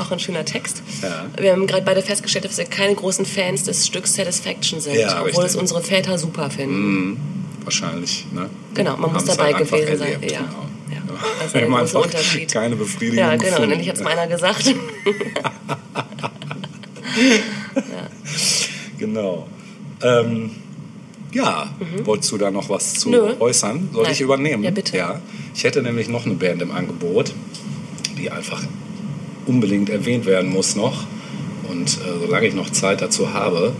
Auch ein schöner Text. Ja. Wir haben gerade beide festgestellt, dass wir keine großen Fans des Stücks Satisfaction sind, Ja, obwohl richtig. es unsere Väter super finden. Wahrscheinlich, ne? Genau, man muss dabei halt gewesen sein. erlebt, Ja. Genau. Ja, Ja. das ist ein großer Unterschied. Keine Befriedigung Ja, genau. Und gefunden. endlich hat es mal einer gesagt. <laughs> Genau. Ähm, ja, wolltest du da noch was zu Mhm. Nö. äußern? Soll Nein. ich übernehmen? Ja, bitte. Ja. Ich hätte nämlich noch eine Band im Angebot, die einfach unbedingt erwähnt werden muss noch. Und äh, solange ich noch Zeit dazu habe,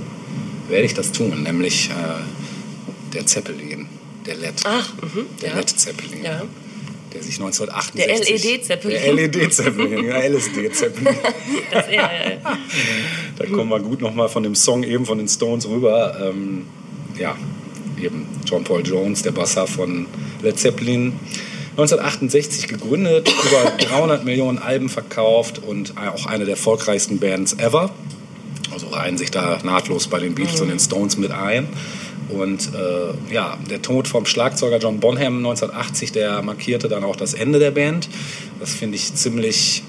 werde ich das tun. Nämlich äh, der Zeppelin, der LED. Ach, mhm, der ja. LED-Zeppelin. Ja. Der sich 1968... Der LED-Zeppelin. Der LED-Zeppelin, ja, LSD-Zeppelin. <laughs> Das, ja, ja. Da kommen wir gut nochmal von dem Song eben von den Stones rüber. Ähm, ja, eben John Paul Jones, der Basser von Led Zeppelin. 1968 gegründet, über <laughs> 300 Millionen Alben verkauft und auch eine der erfolgreichsten Bands ever. Also reihen sich da nahtlos bei den Beatles und den Stones mit ein. Und äh, ja, der Tod vom Schlagzeuger John Bonham 1980, der markierte dann auch das Ende der Band. Das finde ich ziemlich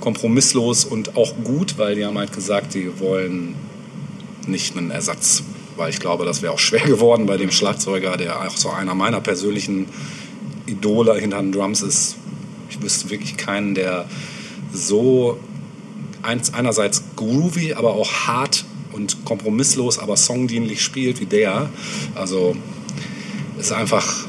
kompromisslos und auch gut, weil die haben halt gesagt, die wollen nicht einen Ersatz. Weil ich glaube, das wäre auch schwer <laughs> geworden bei dem Schlagzeuger, der auch so einer meiner persönlichen Idole hinter den Drums ist. Ich wüsste wirklich keinen, der so einerseits groovy, aber auch hart und kompromisslos, aber songdienlich spielt wie der. Also ist einfach,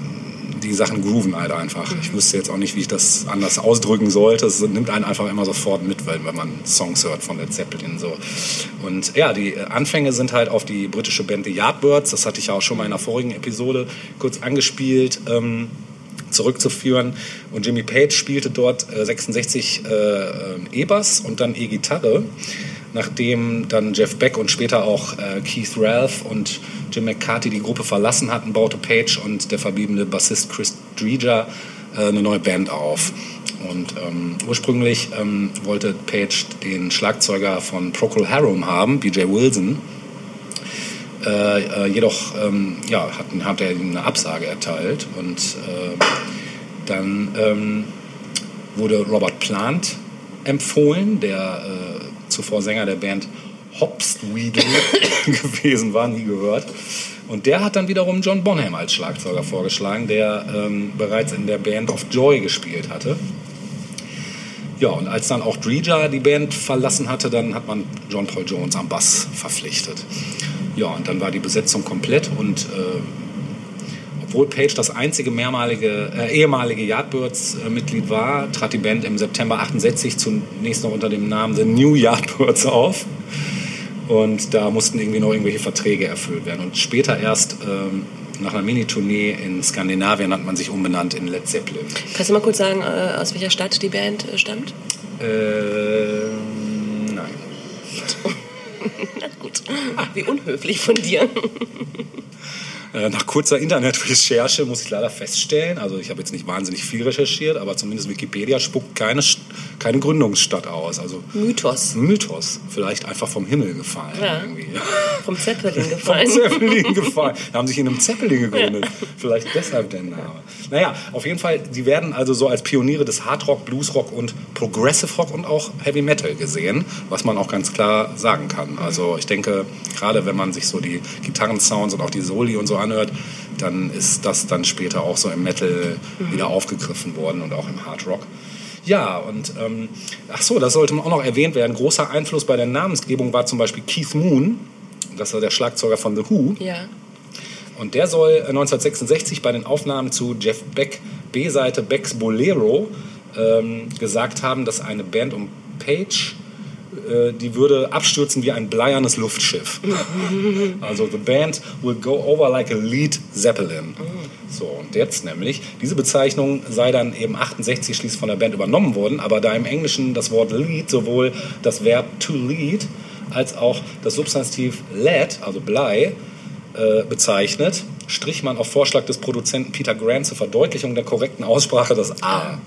die Sachen grooven halt einfach. Ich wüsste jetzt auch nicht, wie ich das anders ausdrücken sollte. Es nimmt einen einfach immer sofort mit, wenn man Songs hört von Led Zeppelin. So. Und ja, die Anfänge sind halt auf die britische Band The Yardbirds. Das hatte ich ja auch schon mal in einer vorigen Episode kurz angespielt. Ähm, zurückzuführen. Und Jimmy Page spielte dort äh, 66 äh, äh, E-Bass und dann E-Gitarre. Nachdem dann Jeff Beck und später auch äh, Keith Ralph und Jim McCarthy die Gruppe verlassen hatten, baute Page und der verbliebene Bassist Chris Dreger äh, eine neue Band auf. Und ähm, ursprünglich ähm, wollte Page den Schlagzeuger von Procol Harum haben, BJ Wilson. Äh, äh, jedoch ähm, ja, hat, hat er ihm eine Absage erteilt und äh, dann ähm, wurde Robert Plant empfohlen, der äh, zuvor Sänger der Band Hopstweedle <coughs> gewesen war, nie gehört. Und der hat dann wiederum John Bonham als Schlagzeuger vorgeschlagen, der ähm, bereits in der Band of Joy gespielt hatte. Ja, und als dann auch Dreja die Band verlassen hatte, dann hat man John Paul Jones am Bass verpflichtet. Ja, und dann war die Besetzung komplett und äh, obwohl Page das einzige mehrmalige, äh, ehemalige Yardbirds-Mitglied war, trat die Band im September 68 zunächst noch unter dem Namen The New Yardbirds auf. Und da mussten irgendwie noch irgendwelche Verträge erfüllt werden. Und später erst ähm, nach einer Minitournee in Skandinavien hat man sich umbenannt in Led Zeppelin. Kannst du mal kurz sagen, äh, aus welcher Stadt die Band äh, stammt? Nein. Na gut. Wie unhöflich von dir. Äh, Nach kurzer Internetrecherche muss ich leider feststellen, also ich habe jetzt nicht wahnsinnig viel recherchiert, aber zumindest Wikipedia spuckt keine, keine Gründungsstadt aus. Also Mythos. Mythos, vielleicht einfach vom Himmel gefallen. Ja. Irgendwie. <laughs> Vom Zeppelin Vom gefallen. Zeppelin <laughs> gefallen. Da haben sich in einem Zeppelin gegründet. Vielleicht deshalb der Name. Naja, auf jeden Fall, die werden also so als Pioniere des Hardrock, Bluesrock und Progressive Rock und auch Heavy Metal gesehen, was man auch ganz klar sagen kann. Also ich denke, gerade wenn man sich so die Gitarrensounds und auch die Soli und so anhört, dann ist das dann später auch so im Metal wieder aufgegriffen worden und auch im Hardrock. Ja, und ähm, ach so, das sollte auch noch erwähnt werden. Großer Einfluss bei der Namensgebung war zum Beispiel Keith Moon, das war der Schlagzeuger von The Who. Ja. Und der soll 1966 bei den Aufnahmen zu Jeff Beck B-Seite Becks Bolero ähm, gesagt haben, dass eine Band um Page äh, die würde abstürzen wie ein bleiernes Luftschiff. <laughs> also the band will go over like a lead Zeppelin. So, und jetzt nämlich, diese Bezeichnung sei dann eben 68 schließlich von der Band übernommen worden, aber da im Englischen das Wort lead sowohl das Verb to lead als auch das Substantiv lead, also Blei, äh, bezeichnet, strich man auf Vorschlag des Produzenten Peter Grant zur Verdeutlichung der korrekten Aussprache das A,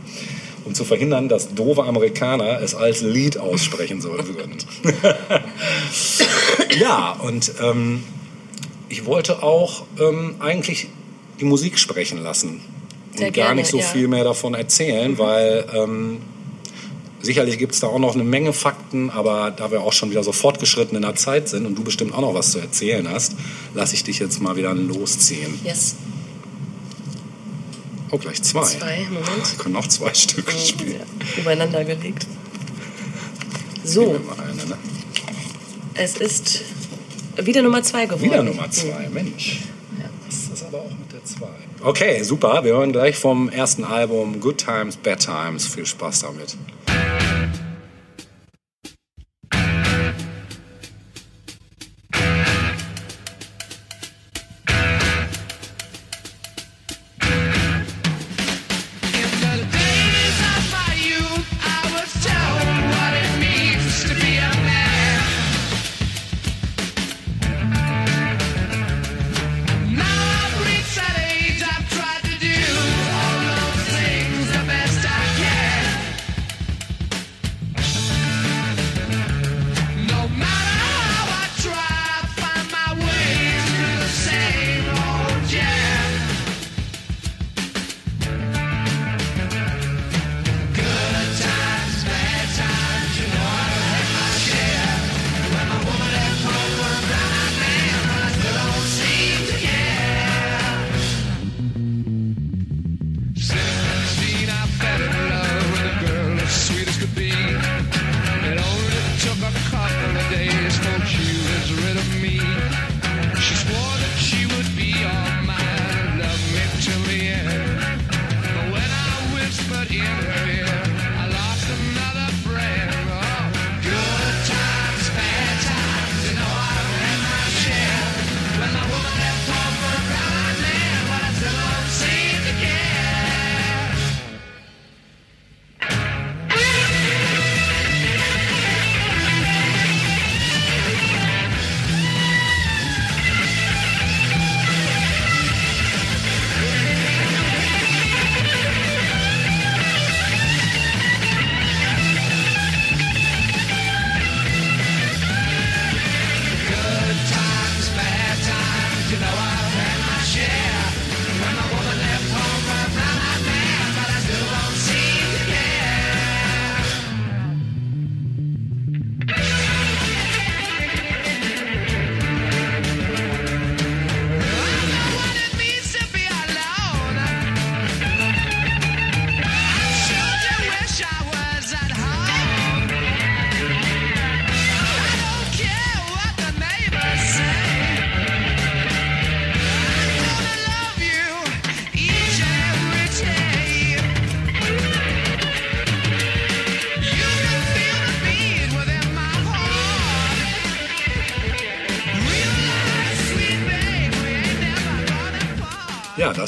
um zu verhindern, dass doofe Amerikaner es als Lied aussprechen sollen würden. <laughs> ja, und ähm, ich wollte auch ähm, eigentlich die Musik sprechen lassen. Sehr und gar gerne, nicht so ja. viel mehr davon erzählen, weil ähm, sicherlich gibt es da auch noch eine Menge Fakten, aber da wir auch schon wieder so fortgeschritten in der Zeit sind und du bestimmt auch noch was zu erzählen hast, lasse ich dich jetzt mal wieder losziehen. Yes. Oh, gleich zwei. Zwei, Moment. Wir können auch zwei Stücke spielen. Ja, übereinander gelegt. So, eine, ne? es ist wieder Nummer zwei geworden. Wieder Nummer zwei, Mensch. Das ist aber auch mit der zwei. Okay, super. Wir hören gleich vom ersten Album Good Times, Bad Times. Viel Spaß damit.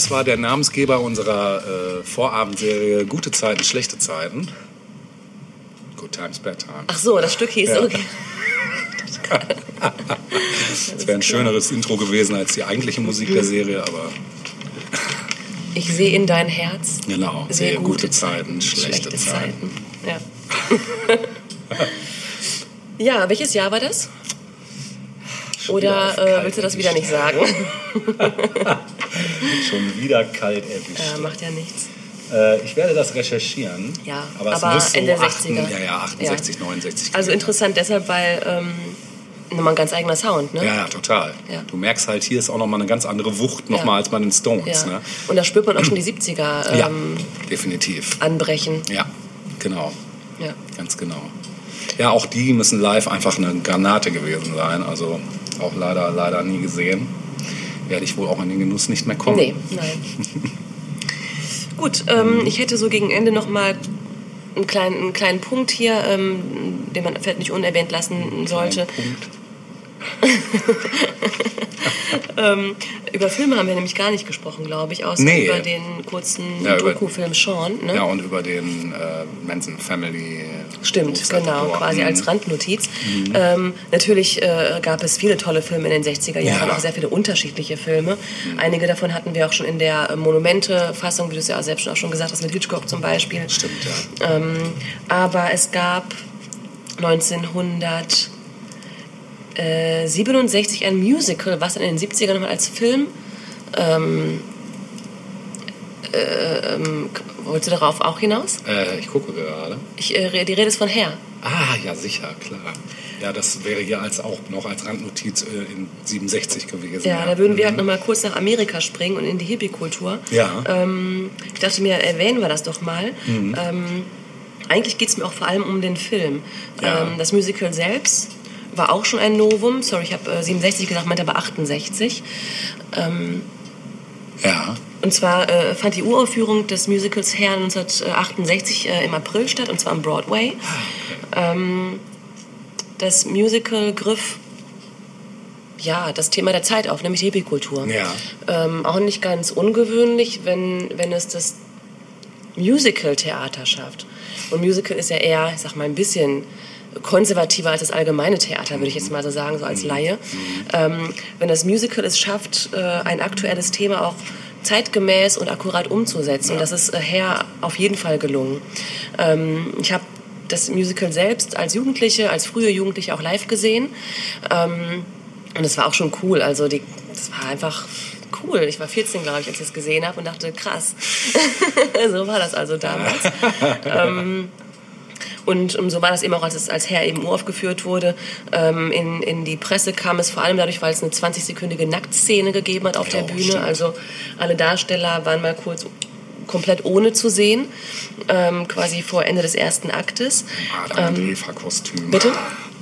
Das war der Namensgeber unserer äh, Vorabendserie Gute Zeiten, schlechte Zeiten. Good Times, Bad Times. Ach so, das Stück hieß, Ja. okay. Das <laughs> wäre ein schöneres Intro gewesen als die eigentliche Musik der Serie, aber Ich sehe in dein Herz. genau. Sehr Sehe gute Zeiten, schlechte, Zeiten. Ja. <laughs> ja, welches Jahr war das? Oder äh, willst du das wieder nicht sagen? <laughs> Schon wieder kalt erwischt. ja, macht ja nichts. Äh, ich werde das recherchieren. Ja, aber, es aber muss so Ende 8, 60er. Ja, ja, 68, 69. Also interessant deshalb, weil ähm, nochmal ein ganz eigener Sound, ne? Ja, ja, total. Ja. Du merkst halt, hier ist auch nochmal eine ganz andere Wucht nochmal Ja. als bei den Stones. Ja. Ne? Und da spürt man auch schon die 70er Ja, ähm, definitiv. anbrechen. Ja, genau. Ja. Ganz genau. Ja, auch die müssen live einfach eine Granate gewesen sein. Also auch leider, leider nie gesehen. Werde ich wohl auch in den Genuss nicht mehr kommen. Nee, nein. <laughs> Gut, ähm, ich hätte so gegen Ende noch mal einen kleinen, einen kleinen Punkt hier, ähm, den man vielleicht nicht unerwähnt lassen sollte. Punkt. <laughs> Ähm, über Filme haben wir nämlich gar nicht gesprochen, glaube ich, außer Nee. über den kurzen Ja, Doku-Film Sean. Ne? Ja, und über den äh, Manson Family. Stimmt, Hochzeitdauer. genau, quasi Mhm. als Randnotiz. Ähm, natürlich äh, gab es viele tolle Filme in den 60er Jahren, Ja. auch sehr viele unterschiedliche Filme. Einige davon hatten wir auch schon in der äh, Monumente-Fassung, wie du es ja auch selbst auch schon gesagt hast, mit Hitchcock zum Beispiel. Stimmt, ja. Ähm, aber es gab 1967 ein Musical, was in den 70ern nochmal als Film ähm, äh, ähm, wolltest du darauf auch hinaus? Äh, ich gucke gerade. Ich, äh, die Rede ist von Hair. Ah, ja, sicher, klar. Ja, das wäre hier als auch noch als Randnotiz äh, in 67 gewesen. Ja, da würden wir halt nochmal kurz nach Amerika springen und in die Hippie-Kultur. Ja. Ähm, ich dachte mir, erwähnen wir das doch mal. Ähm, eigentlich geht es mir auch vor allem um den Film. Ja. Ähm, das Musical selbst war auch schon ein Novum. Sorry, ich habe äh, 67 gesagt, meinte aber 68. Ähm, Ja. und zwar äh, fand die Uraufführung des Musicals Hair 1968 äh, im April statt, und zwar am Broadway. Ähm, das Musical griff ja, das Thema der Zeit auf, nämlich Hippie-Kultur. Ja. Ähm, auch nicht ganz ungewöhnlich, wenn, wenn es das Musical-Theater schafft. Und Musical ist ja eher, ich sag mal, ein bisschen konservativer als das allgemeine Theater, würde ich jetzt mal so sagen, so als Laie. Ähm, wenn das Musical es schafft, äh, ein aktuelles Thema auch zeitgemäß und akkurat umzusetzen, und das ist äh, Hair auf jeden Fall gelungen. Ähm, ich habe das Musical selbst als Jugendliche, als frühe Jugendliche auch live gesehen. Ähm, und es war auch schon cool. Also die, das war einfach cool. Ich war 14, glaube ich, als ich es gesehen habe und dachte, krass. <laughs> so war das also damals. <laughs> ähm, und ähm, so war das eben auch, als es als Herr eben uraufgeführt wurde. Ähm, in, in die Presse kam es vor allem dadurch, weil es eine 20-sekündige Nacktszene gegeben hat auf der Bühne. stimmt. Also alle Darsteller waren mal kurz komplett ohne zu sehen, ähm, quasi vor Ende des ersten Aktes. Adam und Eva-Kostüm. Ähm, bitte?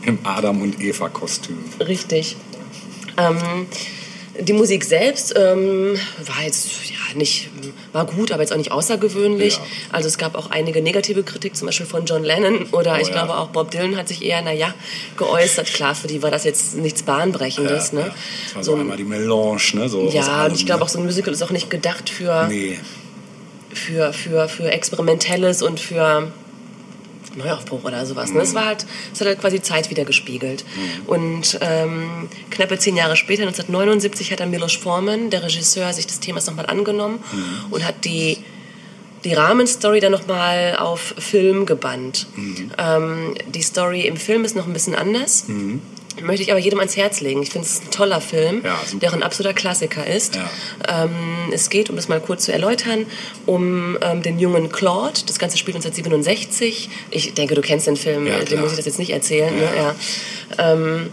Im Adam und Eva-Kostüm. Richtig. Ähm, die Musik selbst ähm, war jetzt ja nicht war gut, aber jetzt auch nicht außergewöhnlich. Ja. Also es gab auch einige negative Kritik, zum Beispiel von John Lennon oder Oh, ich ja. glaube auch Bob Dylan hat sich eher naja geäußert. Klar, für die war das jetzt nichts Bahnbrechendes. Ja, ne? Das war so, einmal die Melange, ne? So ja, und ich glaube auch so ein Musical ist auch nicht gedacht für Nee, für, für, für Experimentelles und für Neuaufbruch oder sowas. Ne? Es war halt, es hat halt quasi Zeit wieder gespiegelt. Und ähm, knappe zehn Jahre später, 1979, hat dann Milos Forman, der Regisseur, sich des Themas nochmal angenommen und hat die die Rahmenstory dann nochmal auf Film gebannt. Ähm, die Story im Film ist noch ein bisschen anders. Möchte ich aber jedem ans Herz legen. Ich finde es ein toller Film, Ja, der ein absoluter Klassiker ist. Ja. Ähm, es geht, um das mal kurz zu erläutern, um ähm, den jungen Claude. Das Ganze spielt 1967. Ich denke, du kennst den Film, Ja, den muss ich das jetzt nicht erzählen. Ja. Ne?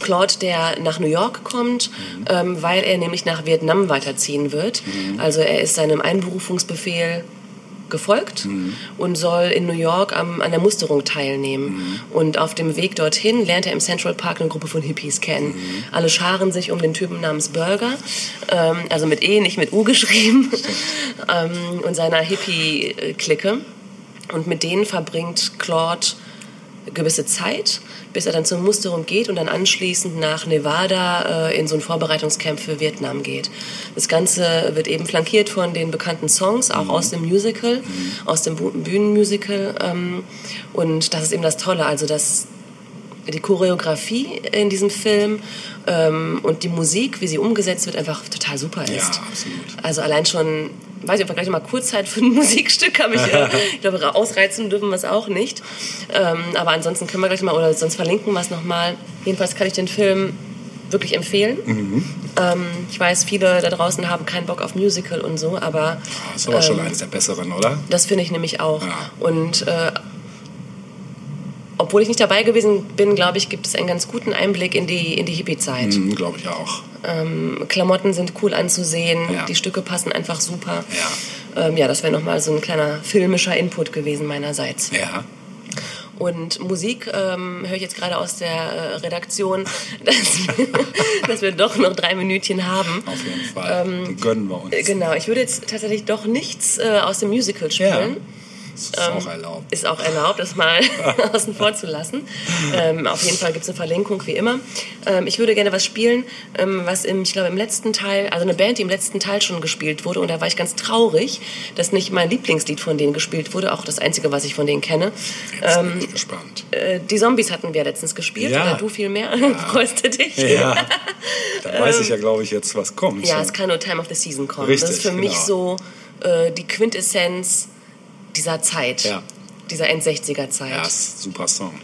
Claude, der nach New York kommt, Mhm. ähm, weil er nämlich nach Vietnam weiterziehen wird. Also er ist seinem Einberufungsbefehl gefolgt Mhm. und soll in New York am, an der Musterung teilnehmen. Mhm. Und auf dem Weg dorthin lernt er im Central Park eine Gruppe von Hippies kennen. Mhm. Alle scharen sich um den Typen namens Burger, ähm, also mit E, nicht mit U geschrieben, <laughs> ähm, und seiner Hippie-Clique. Und mit denen verbringt Claude gewisse Zeit, bis er dann zur Musterung geht und dann anschließend nach Nevada äh, in so ein Vorbereitungscamp für Vietnam geht. Das Ganze wird eben flankiert von den bekannten Songs, auch aus dem Musical, aus dem Bühnenmusical. Ähm, und das ist eben das Tolle, also dass die Choreografie in diesem Film ähm, und die Musik, wie sie umgesetzt wird, einfach total super ist. Ja, absolut. Also allein schon, weiß ich, ob wir gleich mal kurz Zeit für ein <laughs> Musikstück haben. Ich, äh, <laughs> ich glaube, ausreizen dürfen wir es auch nicht. Ähm, aber ansonsten können wir gleich mal, oder sonst verlinken wir es nochmal. Jedenfalls kann ich den Film wirklich empfehlen. Mhm. Ähm, ich weiß, viele da draußen haben keinen Bock auf Musical und so, aber Das ist aber schon ähm, eines der besseren, oder? das finde ich nämlich auch. Ja. Und äh, obwohl ich nicht dabei gewesen bin, glaube ich, gibt es einen ganz guten Einblick in die, in die Hippie-Zeit. Mhm, Glaube ich auch. Ähm, Klamotten sind cool anzusehen, Ja. die Stücke passen einfach super. Ja. Ähm, ja, das wäre nochmal so ein kleiner filmischer Input gewesen meinerseits. Ja. Und Musik ähm, höre ich jetzt gerade aus der äh, Redaktion, <laughs> dass wir, <laughs> dass wir doch noch drei Minütchen haben. Auf jeden Fall. Die gönnen wir uns. Genau, ich würde jetzt tatsächlich doch nichts äh, aus dem Musical spielen. Das ist auch erlaubt. Ist auch erlaubt, das mal <laughs> außen vor zu lassen. Ähm, auf jeden Fall gibt es eine Verlinkung, wie immer. Ähm, ich würde gerne was spielen, ähm, was im, ich glaube, im letzten Teil, also eine Band, die im letzten Teil schon gespielt wurde. Und da war ich ganz traurig, dass nicht mein Lieblingslied von denen gespielt wurde, auch das einzige, was ich von denen kenne. Jetzt Ähm, bin ich gespannt. äh, die Zombies hatten wir letztens gespielt, Ja. oder du viel mehr. <laughs> Freust du dich? Ja. <laughs> Da weiß ich ja, glaube ich, jetzt, was kommt. Ähm, Ja, es kann nur Time of the Season kommen. Richtig, das ist für mich genau. so äh, die Quintessenz dieser Zeit, Ja. dieser End-60er-Zeit. Ja, ist ein super Song.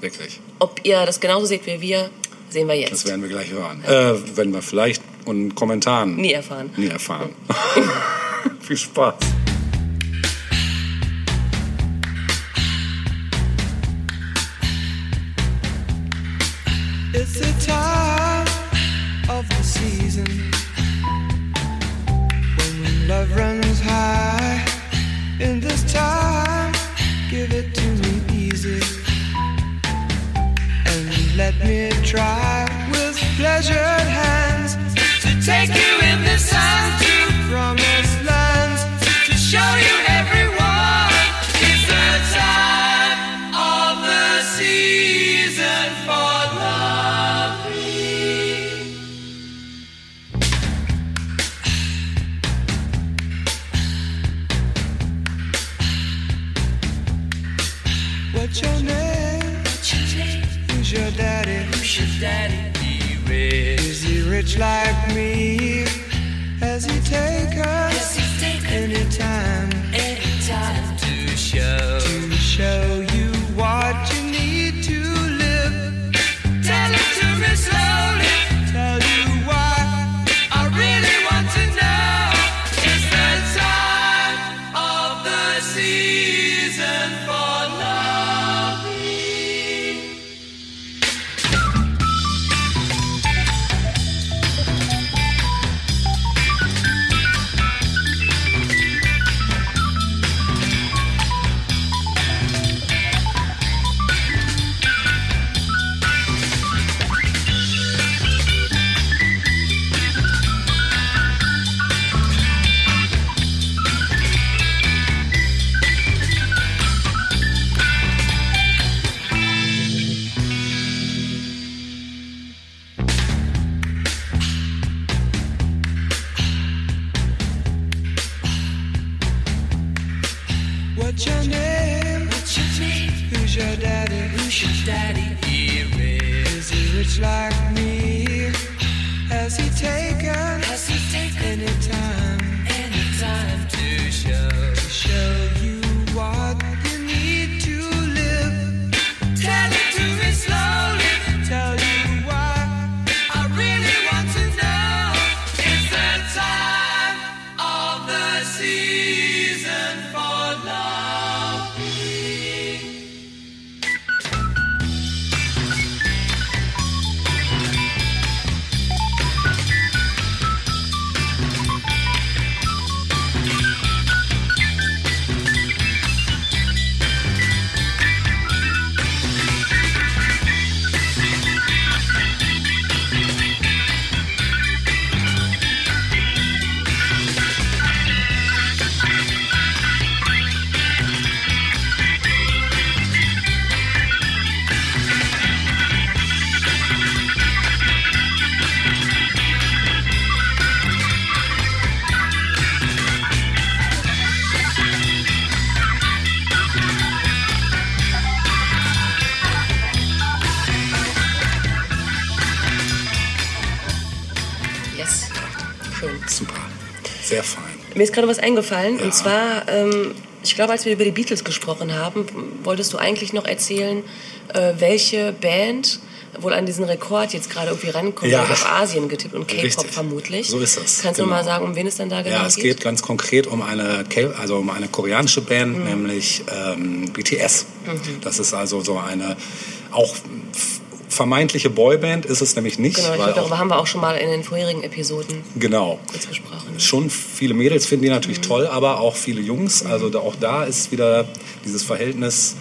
Wirklich. Ob ihr das genauso seht wie wir, sehen wir Das jetzt. werden wir gleich hören. Äh, werden wir vielleicht und Kommentaren Nie erfahren. nie erfahren. <laughs> Viel Spaß. It's the time of the season when love runs high. In this time, give it to me easy. And let me try with pleasured hands to take you in the sun daddy? He rich. Is he rich like me? Has he taken Mir ist gerade was eingefallen. Ja. Und zwar, ähm, ich glaube, als wir über die Beatles gesprochen haben, wolltest du eigentlich noch erzählen, äh, welche Band wohl an diesen Rekord jetzt gerade irgendwie rankommt. Ja. Auf Asien getippt und K-Pop vermutlich. So ist es, Kannst du genau. mal sagen, um wen es dann da genau Ja, es geht ganz konkret um eine, K- also um eine koreanische Band, Mhm. nämlich ähm, BTS. Das ist also so eine auch vermeintliche Boyband ist es nämlich nicht. Genau, glaube, darüber auch, haben wir auch schon mal in den vorherigen Episoden genau. kurz gesprochen. Schon viele Mädels finden die natürlich Mhm. toll, aber auch viele Jungs. Also da, auch da ist wieder dieses Verhältnis,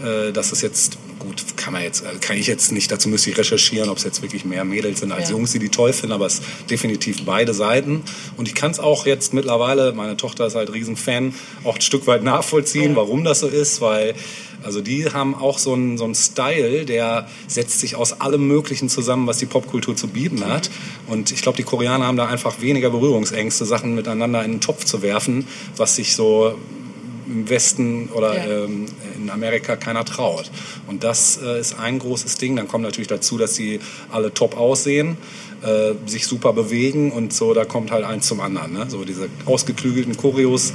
Mhm. äh, dass es jetzt gut kann man jetzt äh, kann ich jetzt nicht. Dazu müsste ich recherchieren, ob es jetzt wirklich mehr Mädels sind als Ja. Jungs, die die toll finden. Aber es ist definitiv beide Seiten. Und ich kann es auch jetzt mittlerweile. Meine Tochter ist halt Riesenfan, auch ein Stück weit nachvollziehen, Ja. warum das so ist, weil also die haben auch so einen, so einen Style, der setzt sich aus allem Möglichen zusammen, was die Popkultur zu bieten hat. Und ich glaube, die Koreaner haben da einfach weniger Berührungsängste, Sachen miteinander in den Topf zu werfen, was sich so im Westen oder Ja. ähm, in Amerika keiner traut. Und das äh, ist ein großes Ding. Dann kommt natürlich dazu, dass sie alle top aussehen, äh, sich super bewegen und so, da kommt halt eins zum anderen. Ne? So diese ausgeklügelten Choreos,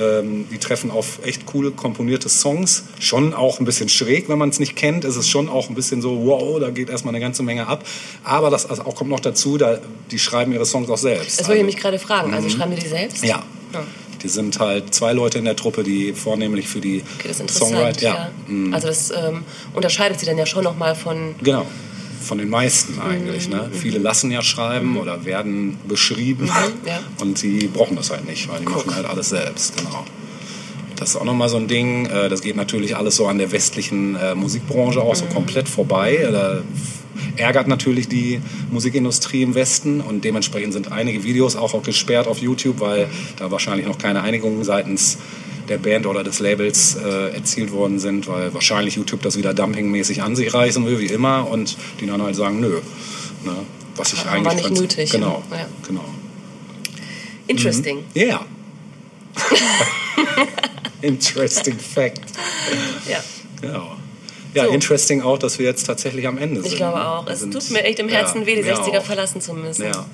ähm, die treffen auf echt coole komponierte Songs. Schon auch ein bisschen schräg, wenn man es nicht kennt. Es ist schon auch ein bisschen so, wow, da geht erstmal eine ganze Menge ab. Aber das also auch, kommt noch dazu, da, die schreiben ihre Songs auch selbst. Das wollte ich Also- mich gerade fragen. Also schreiben die die selbst? ja. Ja. Die sind halt zwei Leute in der Truppe, die vornehmlich für die Okay. Songwriting, ja. mhm. Also das ähm, unterscheidet sie dann ja schon nochmal von. Genau. Von den meisten eigentlich. Ne? Viele lassen ja schreiben oder werden beschrieben ja. <laughs> und sie brauchen das halt nicht, weil die machen halt alles selbst. Genau. Das ist auch nochmal so ein Ding. äh, Das geht natürlich alles so an der westlichen äh, Musikbranche auch so komplett vorbei. Da ärgert natürlich die Musikindustrie im Westen und dementsprechend sind einige Videos auch, gesperrt auf YouTube, weil da wahrscheinlich noch keine Einigung seitens der Band oder des Labels äh, erzielt worden sind, weil wahrscheinlich YouTube das wieder dumpingmäßig an sich reißen will, wie immer, und die dann halt sagen, nö. Ne? Was ich War eigentlich nicht ganz- nötig, Genau, ja. genau. Interesting. Ja. <laughs> <laughs> <laughs> Interesting Fact. Ja. Genau. Ja, So. interesting auch, dass wir jetzt tatsächlich am Ende sind. Ich glaube ne? auch. Es sind- tut mir echt im Herzen ja, weh, die mir 60er auch. verlassen zu müssen. Ja,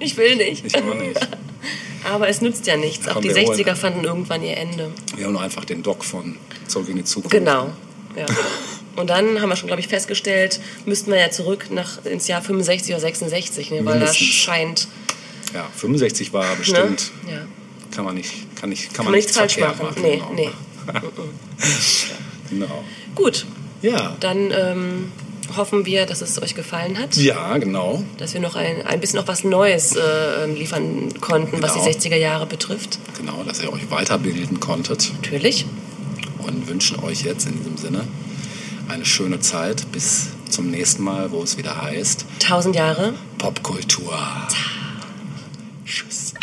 Ich will nicht. ich auch nicht. <laughs> Aber es nützt ja nichts. Auch Komm, die wir holen- 60er fanden irgendwann ihr Ende. Wir haben nur einfach den Doc von Zurück in die Zukunft. Genau. Ja. Und dann haben wir schon, glaube ich, festgestellt, müssten wir ja zurück nach, ins Jahr 65 oder 66, ne? weil da Mindestens. scheint, Ja, 65 war bestimmt. ne? Ja. Kann man nicht, kann nicht, kann Kann man nichts falsch verkehrt machen. Nee, genau. nee. <laughs> Genau. Gut, Ja. dann ähm, hoffen wir, dass es euch gefallen hat. Ja, genau. Dass wir noch ein, ein bisschen noch was Neues äh, liefern konnten, was die Genau. 60er Jahre betrifft. Genau, dass ihr euch weiterbilden konntet Natürlich. und wünschen euch jetzt in diesem Sinne eine schöne Zeit bis zum nächsten Mal, wo es wieder heißt Tausend Jahre. Popkultur. Tschüss.